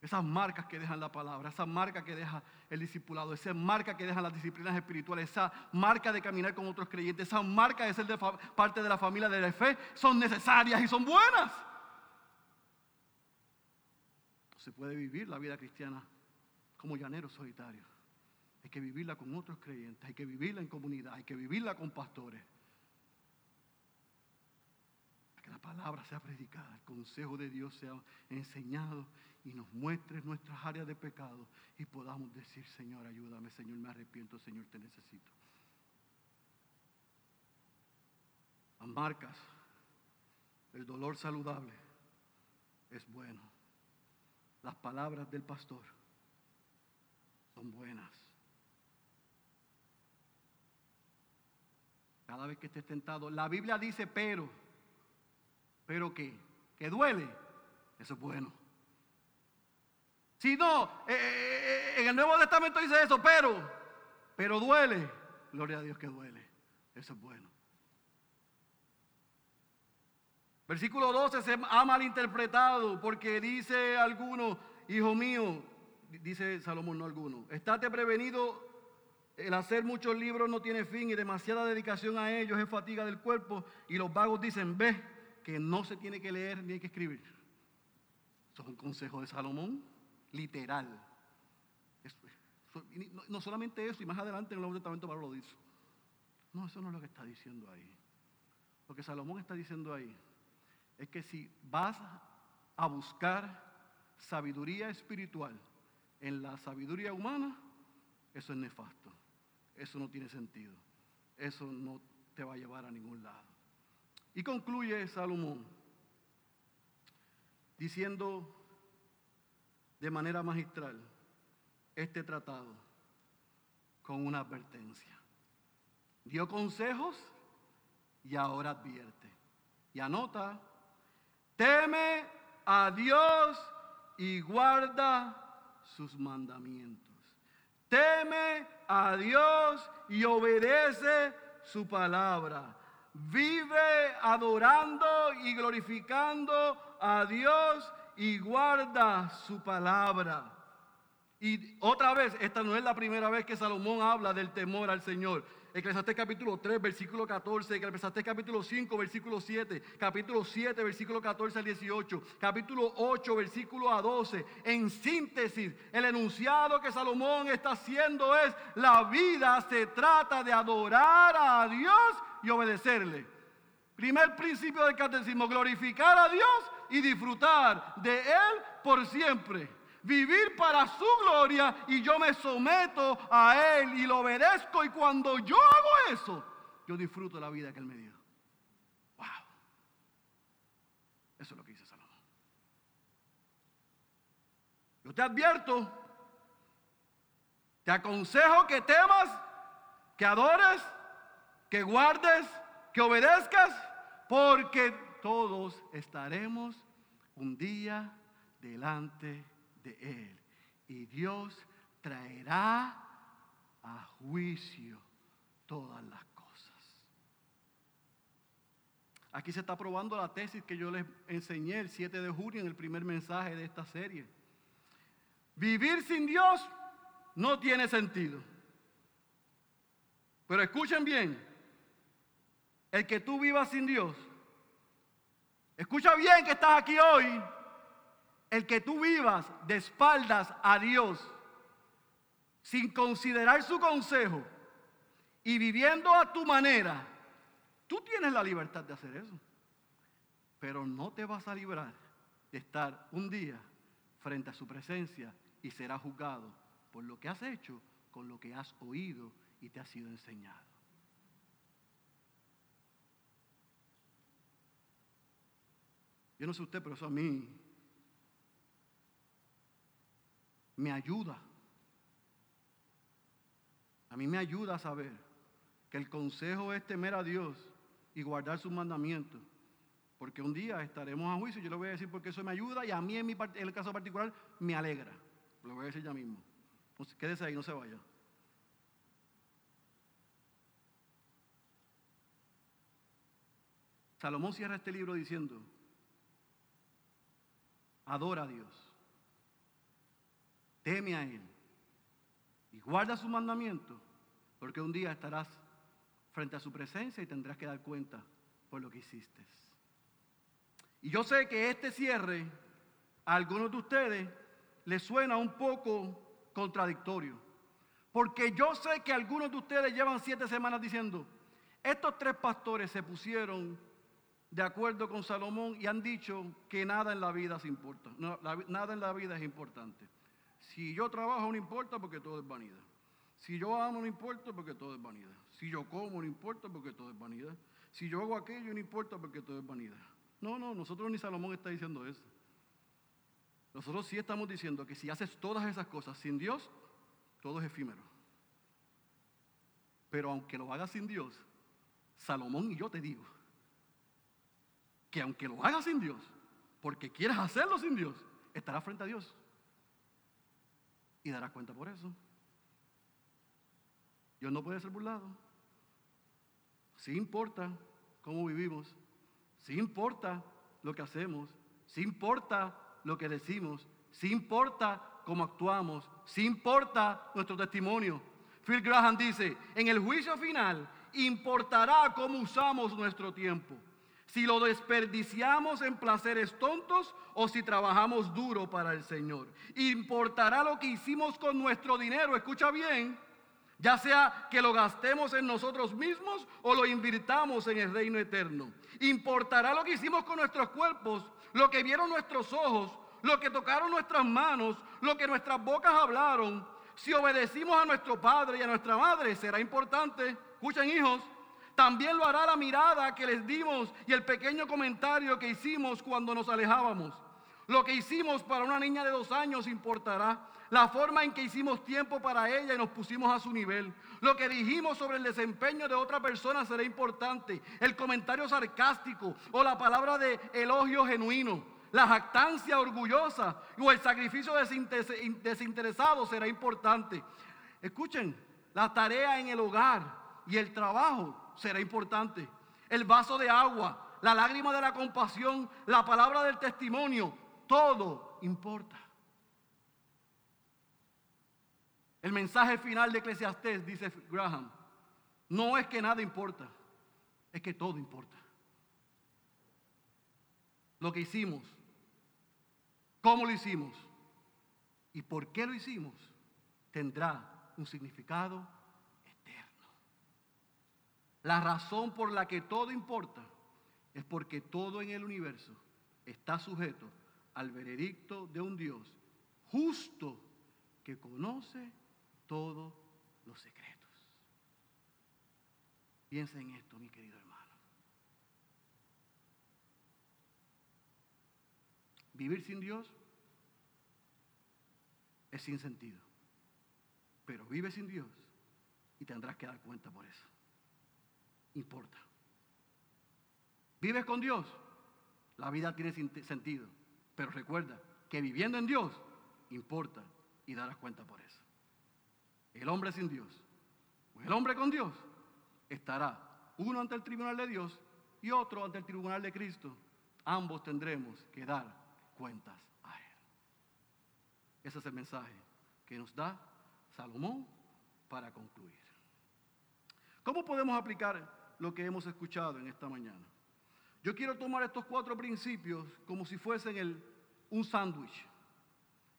S1: Esas marcas que dejan la palabra, esa marca que deja el discipulado, esa marca que dejan las disciplinas espirituales, esa marca de caminar con otros creyentes, esa marca de ser parte de la familia de la fe, son necesarias y son buenas se puede vivir la vida cristiana como llanero solitario. Hay que vivirla con otros creyentes, hay que vivirla en comunidad, hay que vivirla con pastores. Para que la palabra sea predicada, el consejo de Dios sea enseñado y nos muestre nuestras áreas de pecado y podamos decir, Señor, ayúdame, Señor, me arrepiento, Señor, te necesito. Las marcas, el dolor saludable es bueno las palabras del pastor son buenas. Cada vez que estés tentado, la Biblia dice pero, pero qué, que duele, eso es bueno. Si no, eh, eh, eh, en el Nuevo Testamento dice eso, pero, pero duele, gloria a Dios que duele, eso es bueno. Versículo 12 se ha malinterpretado porque dice alguno, hijo mío, dice Salomón, no alguno, estate prevenido, el hacer muchos libros no tiene fin y demasiada dedicación a ellos es fatiga del cuerpo y los vagos dicen, ve que no se tiene que leer ni hay que escribir. Eso es un consejo de Salomón, literal. no, solamente eso, y más adelante en el Nuevo Testamento Pablo lo dice. No, eso no es lo que está diciendo ahí. Lo que Salomón está diciendo ahí es que si vas a buscar sabiduría espiritual en la sabiduría humana, eso es nefasto. Eso no tiene sentido. Eso no te va a llevar a ningún lado. Y concluye Salomón diciendo de manera magistral este tratado con una advertencia. Dio consejos y ahora advierte. Y anota, teme a Dios y guarda sus mandamientos. Teme a Dios y obedece su palabra. Vive adorando y glorificando a Dios y guarda su palabra. Y otra vez, esta no es la primera vez que Salomón habla del temor al Señor. Eclesiastés capítulo 3, versículo 14, Eclesiastés capítulo 5, versículo 7, capítulo 7, versículo 14 al 18, capítulo 8, versículo a 12. En síntesis, el enunciado que Salomón está haciendo es, la vida se trata de adorar a Dios y obedecerle. Primer principio del catecismo, glorificar a Dios y disfrutar de Él por siempre vivir para su gloria y yo me someto a Él y lo obedezco. Y cuando yo hago eso, yo disfruto la vida que Él me dio. Wow. Eso es lo que dice Salomón. Yo te advierto, te aconsejo que temas, que adores, que guardes, que obedezcas, porque todos estaremos un día delante de Él. Y Dios traerá a juicio todas las cosas. Aquí se está probando la tesis que yo les enseñé el 7 de junio en el primer mensaje de esta serie. Vivir sin Dios no tiene sentido. Pero escuchen bien, el que tú vivas sin Dios, escucha bien que estás aquí hoy, el que tú vivas de espaldas a Dios sin considerar su consejo y viviendo a tu manera, tú tienes la libertad de hacer eso. Pero no te vas a librar de estar un día frente a su presencia y serás juzgado por lo que has hecho con lo que has oído y te ha sido enseñado. Yo no sé usted, pero eso a mí me ayuda. A mí me ayuda a saber que el consejo es temer a Dios y guardar sus mandamientos. Porque un día estaremos a juicio, yo le voy a decir porque eso me ayuda y a mí en, en el caso particular me alegra. Lo voy a decir ya mismo. Pues quédese ahí, no se vaya. Salomón cierra este libro diciendo, adora a Dios teme a Él y guarda su mandamiento, porque un día estarás frente a su presencia y tendrás que dar cuenta por lo que hiciste. Y yo sé que este cierre a algunos de ustedes les suena un poco contradictorio, porque yo sé que algunos de ustedes llevan siete semanas diciendo, estos tres pastores se pusieron de acuerdo con Salomón y han dicho que nada en la vida se importa, nada en la vida es importante. Si yo trabajo no importa porque todo es vanidad. Si yo amo no importa porque todo es vanidad. Si yo como no importa porque todo es vanidad. Si yo hago aquello no importa porque todo es vanidad. No, no, nosotros ni Salomón está diciendo eso. Nosotros sí estamos diciendo que si haces todas esas cosas sin Dios, todo es efímero. Pero aunque lo hagas sin Dios, Salomón y yo te digo que aunque lo hagas sin Dios, porque quieras hacerlo sin Dios, estarás frente a Dios y darás cuenta por eso. Dios no puede ser burlado. Sí importa cómo vivimos, sí importa lo que hacemos, sí importa lo que decimos, sí importa cómo actuamos, sí importa nuestro testimonio. Phil Graham dice, en el juicio final importará cómo usamos nuestro tiempo si lo desperdiciamos en placeres tontos o si trabajamos duro para el Señor. Importará lo que hicimos con nuestro dinero, escucha bien, ya sea que lo gastemos en nosotros mismos o lo invirtamos en el reino eterno. Importará lo que hicimos con nuestros cuerpos, lo que vieron nuestros ojos, lo que tocaron nuestras manos, lo que nuestras bocas hablaron. Si obedecimos a nuestro padre y a nuestra madre, será importante. Escuchen hijos, también lo hará la mirada que les dimos y el pequeño comentario que hicimos cuando nos alejábamos. Lo que hicimos para una niña de dos años importará. La forma en que hicimos tiempo para ella y nos pusimos a su nivel. Lo que dijimos sobre el desempeño de otra persona será importante. El comentario sarcástico o la palabra de elogio genuino. La jactancia orgullosa o el sacrificio desinteresado será importante. Escuchen, la tarea en el hogar y el trabajo será importante. El vaso de agua, la lágrima de la compasión, la palabra del testimonio, todo importa. El mensaje final de Eclesiastés, dice Graham, no es que nada importa, es que todo importa. Lo que hicimos, cómo lo hicimos y por qué lo hicimos, tendrá un significado. La razón por la que todo importa es porque todo en el universo está sujeto al veredicto de un Dios justo que conoce todos los secretos. Piensa en esto, mi querido hermano. Vivir sin Dios es sin sentido. Pero vive sin Dios y tendrás que dar cuenta por eso. Importa. Vives con Dios, la vida tiene sentido. Pero recuerda que viviendo en Dios importa y darás cuenta por eso. El hombre sin Dios o el hombre con Dios estará uno ante el tribunal de Dios y otro ante el tribunal de Cristo. Ambos tendremos que dar cuentas a Él. Ese es el mensaje que nos da Salomón para concluir. ¿Cómo podemos aplicar lo que hemos escuchado en esta mañana? Yo quiero tomar estos cuatro principios como si fuesen el, un sándwich.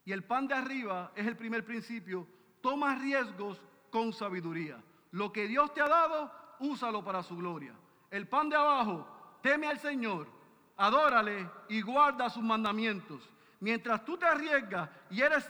S1: Y el pan de arriba es el primer principio toma riesgos con sabiduría. Lo que Dios te ha dado, úsalo para su gloria. El pan de abajo, teme al Señor, adórale y guarda sus mandamientos. Mientras tú te arriesgas y eres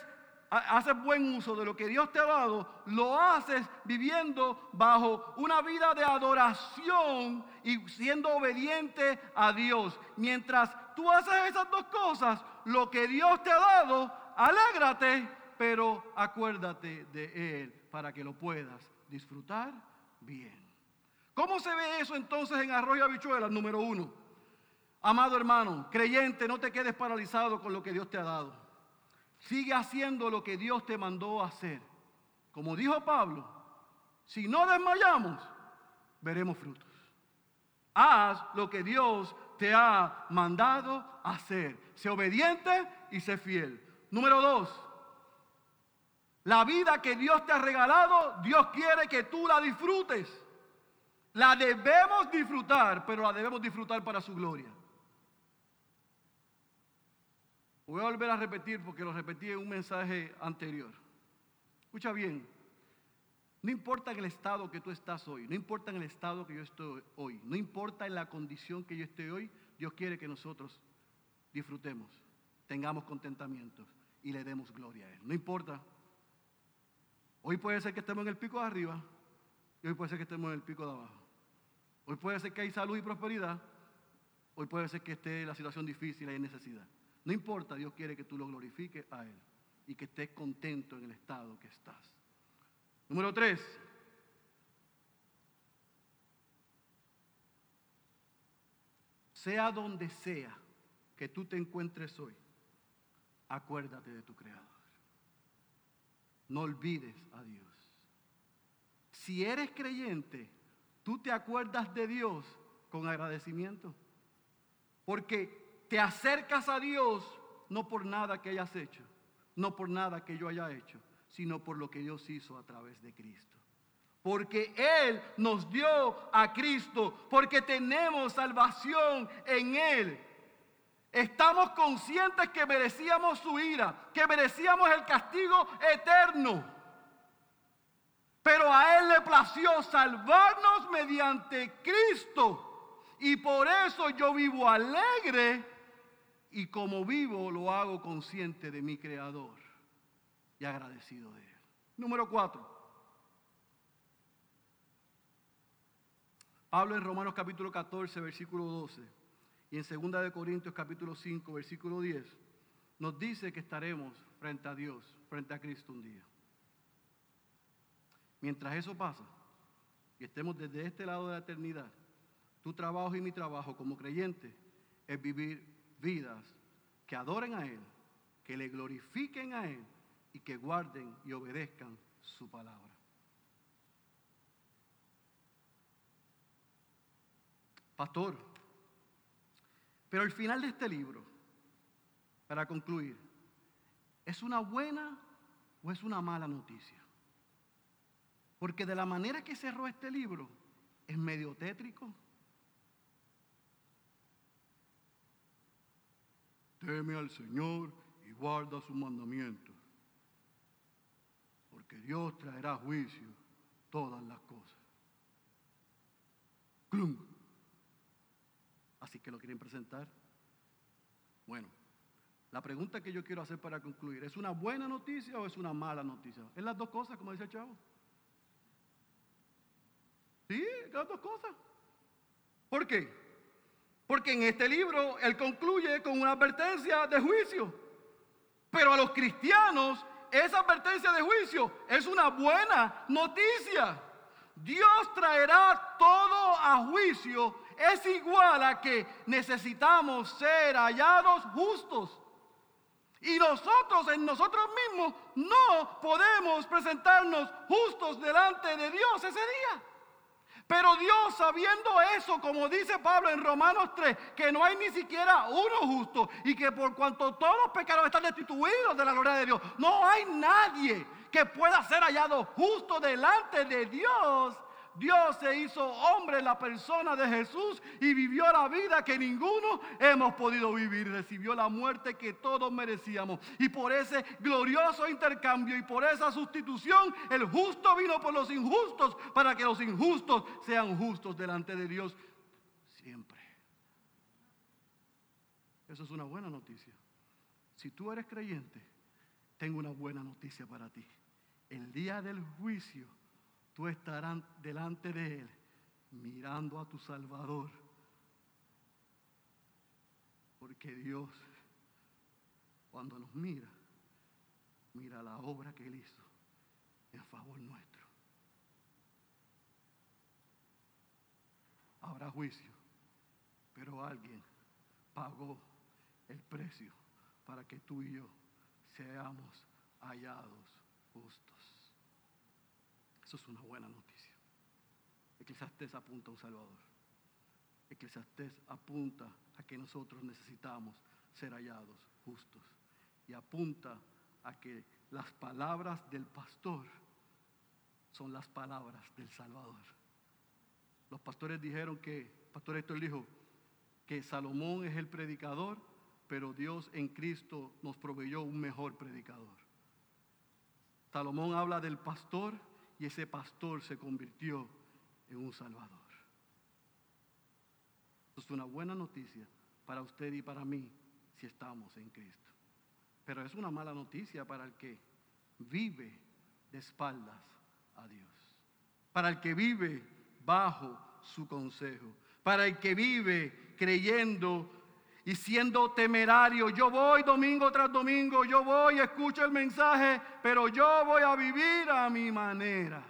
S1: haces buen uso de lo que Dios te ha dado, lo haces viviendo bajo una vida de adoración y siendo obediente a Dios. Mientras tú haces esas dos cosas, lo que Dios te ha dado, alégrate pero acuérdate de Él para que lo puedas disfrutar bien. ¿Cómo se ve eso entonces en Arroyo Habichuelas? Número uno. Amado hermano, creyente, no te quedes paralizado con lo que Dios te ha dado. Sigue haciendo lo que Dios te mandó hacer. Como dijo Pablo, si no desmayamos, veremos frutos. Haz lo que Dios te ha mandado hacer. Sé obediente y sé fiel. Número dos, la vida que Dios te ha regalado, Dios quiere que tú la disfrutes. La debemos disfrutar, pero la debemos disfrutar para su gloria. Voy a volver a repetir porque lo repetí en un mensaje anterior. Escucha bien, no importa en el estado que tú estás hoy, no importa en el estado que yo estoy hoy, no importa en la condición que yo esté hoy, Dios quiere que nosotros disfrutemos, tengamos contentamiento y le demos gloria a Él. No importa Hoy puede ser que estemos en el pico de arriba y hoy puede ser que estemos en el pico de abajo. Hoy puede ser que hay salud y prosperidad. Hoy puede ser que esté la situación difícil y hay necesidad. No importa, Dios quiere que tú lo glorifiques a Él y que estés contento en el estado que estás. Número tres. Sea donde sea que tú te encuentres hoy, acuérdate de tu Creador no olvides a Dios. Si eres creyente, tú te acuerdas de Dios con agradecimiento. Porque te acercas a Dios no por nada que hayas hecho, no por nada que yo haya hecho, sino por lo que Dios hizo a través de Cristo. Porque Él nos dio a Cristo, porque tenemos salvación en Él. Estamos conscientes que merecíamos su ira, que merecíamos el castigo eterno. Pero a Él le plació salvarnos mediante Cristo. Y por eso yo vivo alegre y como vivo lo hago consciente de mi Creador y agradecido de Él. Número cuatro. Pablo en Romanos capítulo 14, versículo 12 y en 2 de Corintios capítulo 5, versículo 10 nos dice que estaremos frente a Dios, frente a Cristo un día. Mientras eso pasa y estemos desde este lado de la eternidad, tu trabajo y mi trabajo como creyente es vivir vidas que adoren a Él, que le glorifiquen a Él y que guarden y obedezcan su palabra. Pastor, pero el final de este libro, para concluir, ¿es una buena o es una mala noticia? Porque de la manera que cerró este libro, es medio tétrico. Teme al Señor y guarda sus mandamientos, porque Dios traerá juicio todas las cosas. Así que lo quieren presentar. Bueno, la pregunta que yo quiero hacer para concluir, ¿es una buena noticia o es una mala noticia? Es las dos cosas, como dice el chavo. Sí, las dos cosas. ¿Por qué? Porque en este libro él concluye con una advertencia de juicio. Pero a los cristianos esa advertencia de juicio es una buena noticia. Dios traerá todo a juicio. Es igual a que necesitamos ser hallados justos. Y nosotros en nosotros mismos no podemos presentarnos justos delante de Dios ese día. Pero Dios, sabiendo eso, como dice Pablo en Romanos 3, que no hay ni siquiera uno justo y que por cuanto todos los pecados están destituidos de la gloria de Dios, no hay nadie que pueda ser hallado justo delante de Dios. Dios se hizo hombre en la persona de Jesús y vivió la vida que ninguno hemos podido vivir. Recibió la muerte que todos merecíamos. Y por ese glorioso intercambio y por esa sustitución, el justo vino por los injustos para que los injustos sean justos delante de Dios siempre. Eso es una buena noticia. Si tú eres creyente, tengo una buena noticia para ti. El día del juicio tú estarás delante de Él mirando a tu Salvador. Porque Dios, cuando nos mira, mira la obra que Él hizo en favor nuestro. Habrá juicio, pero alguien pagó el precio para que tú y yo seamos hallados justos. Eso es una buena noticia. Eclesiastés apunta a un Salvador. Eclesiastés apunta a que nosotros necesitamos ser hallados justos. Y apunta a que las palabras del pastor son las palabras del Salvador. Los pastores dijeron que, pastor Héctor dijo, que Salomón es el predicador, pero Dios en Cristo nos proveyó un mejor predicador. Salomón habla del pastor y ese pastor se convirtió en un salvador. Esto es una buena noticia para usted y para mí si estamos en Cristo. Pero es una mala noticia para el que vive de espaldas a Dios. Para el que vive bajo su consejo. Para el que vive creyendo y siendo temerario. Yo voy domingo tras domingo, yo voy, escucho el mensaje, pero yo voy a vivir a mi manera.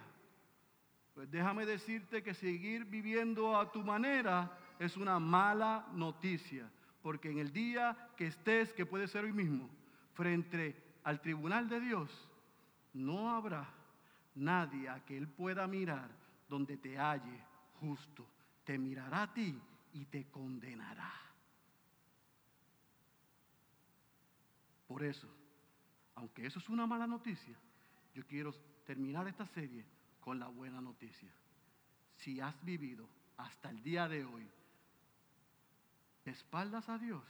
S1: Pues déjame decirte que seguir viviendo a tu manera es una mala noticia, porque en el día que estés, que puede ser hoy mismo, frente al tribunal de Dios, no habrá nadie a que Él pueda mirar donde te halle justo. Te mirará a ti y te condenará. Por eso, aunque eso es una mala noticia, yo quiero terminar esta serie con la buena noticia. Si has vivido hasta el día de hoy de espaldas a Dios,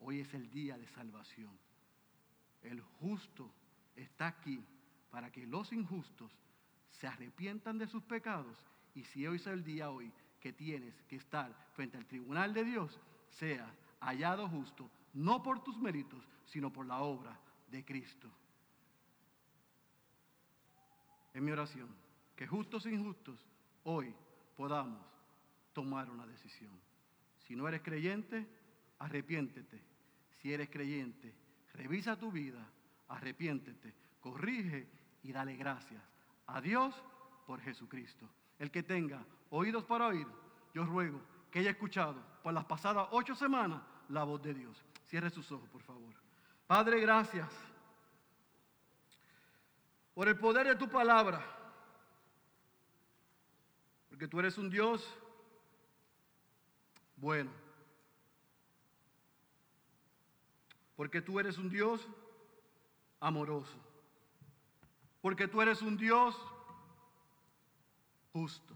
S1: hoy es el día de salvación. El justo está aquí para que los injustos se arrepientan de sus pecados y si hoy es el día hoy que tienes que estar frente al tribunal de Dios, sea hallado justo, no por tus méritos, sino por la obra de Cristo. Es mi oración, que justos e injustos hoy podamos tomar una decisión. Si no eres creyente, arrepiéntete. Si eres creyente, revisa tu vida, arrepiéntete, corrige y dale gracias a Dios por Jesucristo. El que tenga oídos para oír, yo ruego que haya escuchado por las pasadas ocho semanas la voz de Dios. Cierre sus ojos, por favor. Padre, gracias por el poder de tu palabra. Porque tú eres un Dios bueno. Porque tú eres un Dios amoroso. Porque tú eres un Dios justo.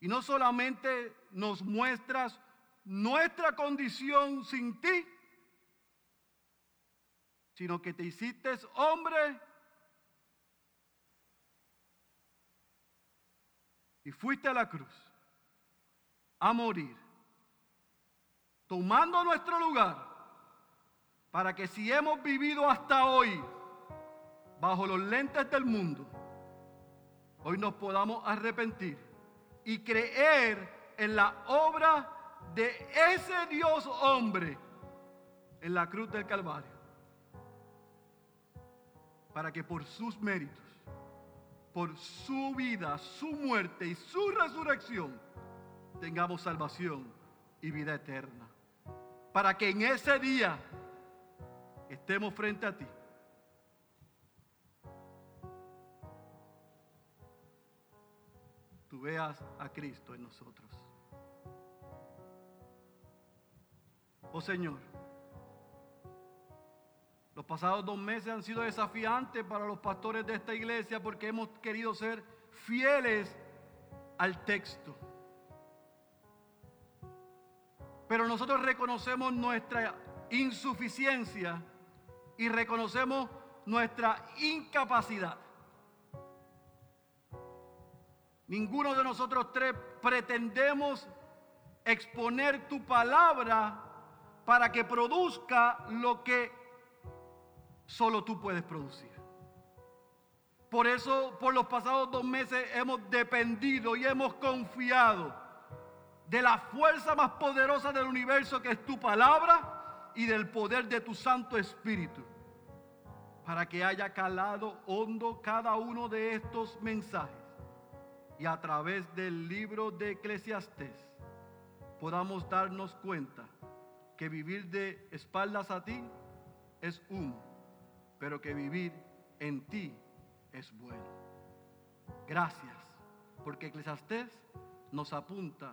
S1: Y no solamente nos muestras nuestra condición sin ti, sino que te hiciste hombre y fuiste a la cruz a morir, tomando nuestro lugar, para que si hemos vivido hasta hoy bajo los lentes del mundo, hoy nos podamos arrepentir y creer en la obra de ese Dios hombre en la cruz del Calvario para que por sus méritos, por su vida, su muerte y su resurrección, tengamos salvación y vida eterna. Para que en ese día estemos frente a ti. Tú veas a Cristo en nosotros. Oh Señor. Los pasados dos meses han sido desafiantes para los pastores de esta iglesia porque hemos querido ser fieles al texto. Pero nosotros reconocemos nuestra insuficiencia y reconocemos nuestra incapacidad. Ninguno de nosotros tres pretendemos exponer tu palabra para que produzca lo que solo tú puedes producir. Por eso, por los pasados dos meses hemos dependido y hemos confiado de la fuerza más poderosa del universo que es tu palabra y del poder de tu Santo Espíritu. Para que haya calado hondo cada uno de estos mensajes y a través del libro de Eclesiastés podamos darnos cuenta que vivir de espaldas a ti es uno pero que vivir en ti es bueno. Gracias, porque Eclesiastés nos apunta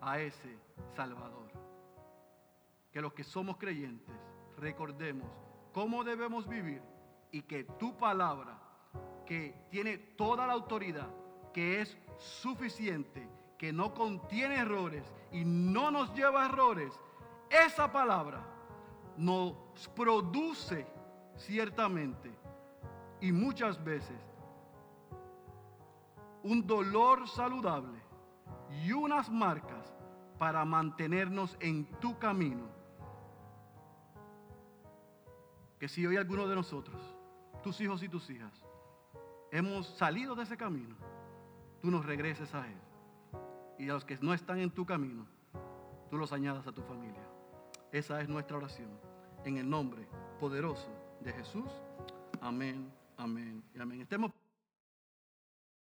S1: a ese Salvador. Que los que somos creyentes recordemos cómo debemos vivir y que tu palabra, que tiene toda la autoridad, que es suficiente, que no contiene errores y no nos lleva a errores, esa palabra nos produce ciertamente y muchas veces un dolor saludable y unas marcas para mantenernos en tu camino. Que si hoy alguno de nosotros, tus hijos y tus hijas, hemos salido de ese camino, tú nos regreses a Él. Y a los que no están en tu camino, tú los añadas a tu familia. Esa es nuestra oración. En el nombre poderoso de Jesús. Amén, amén y amén. Estemos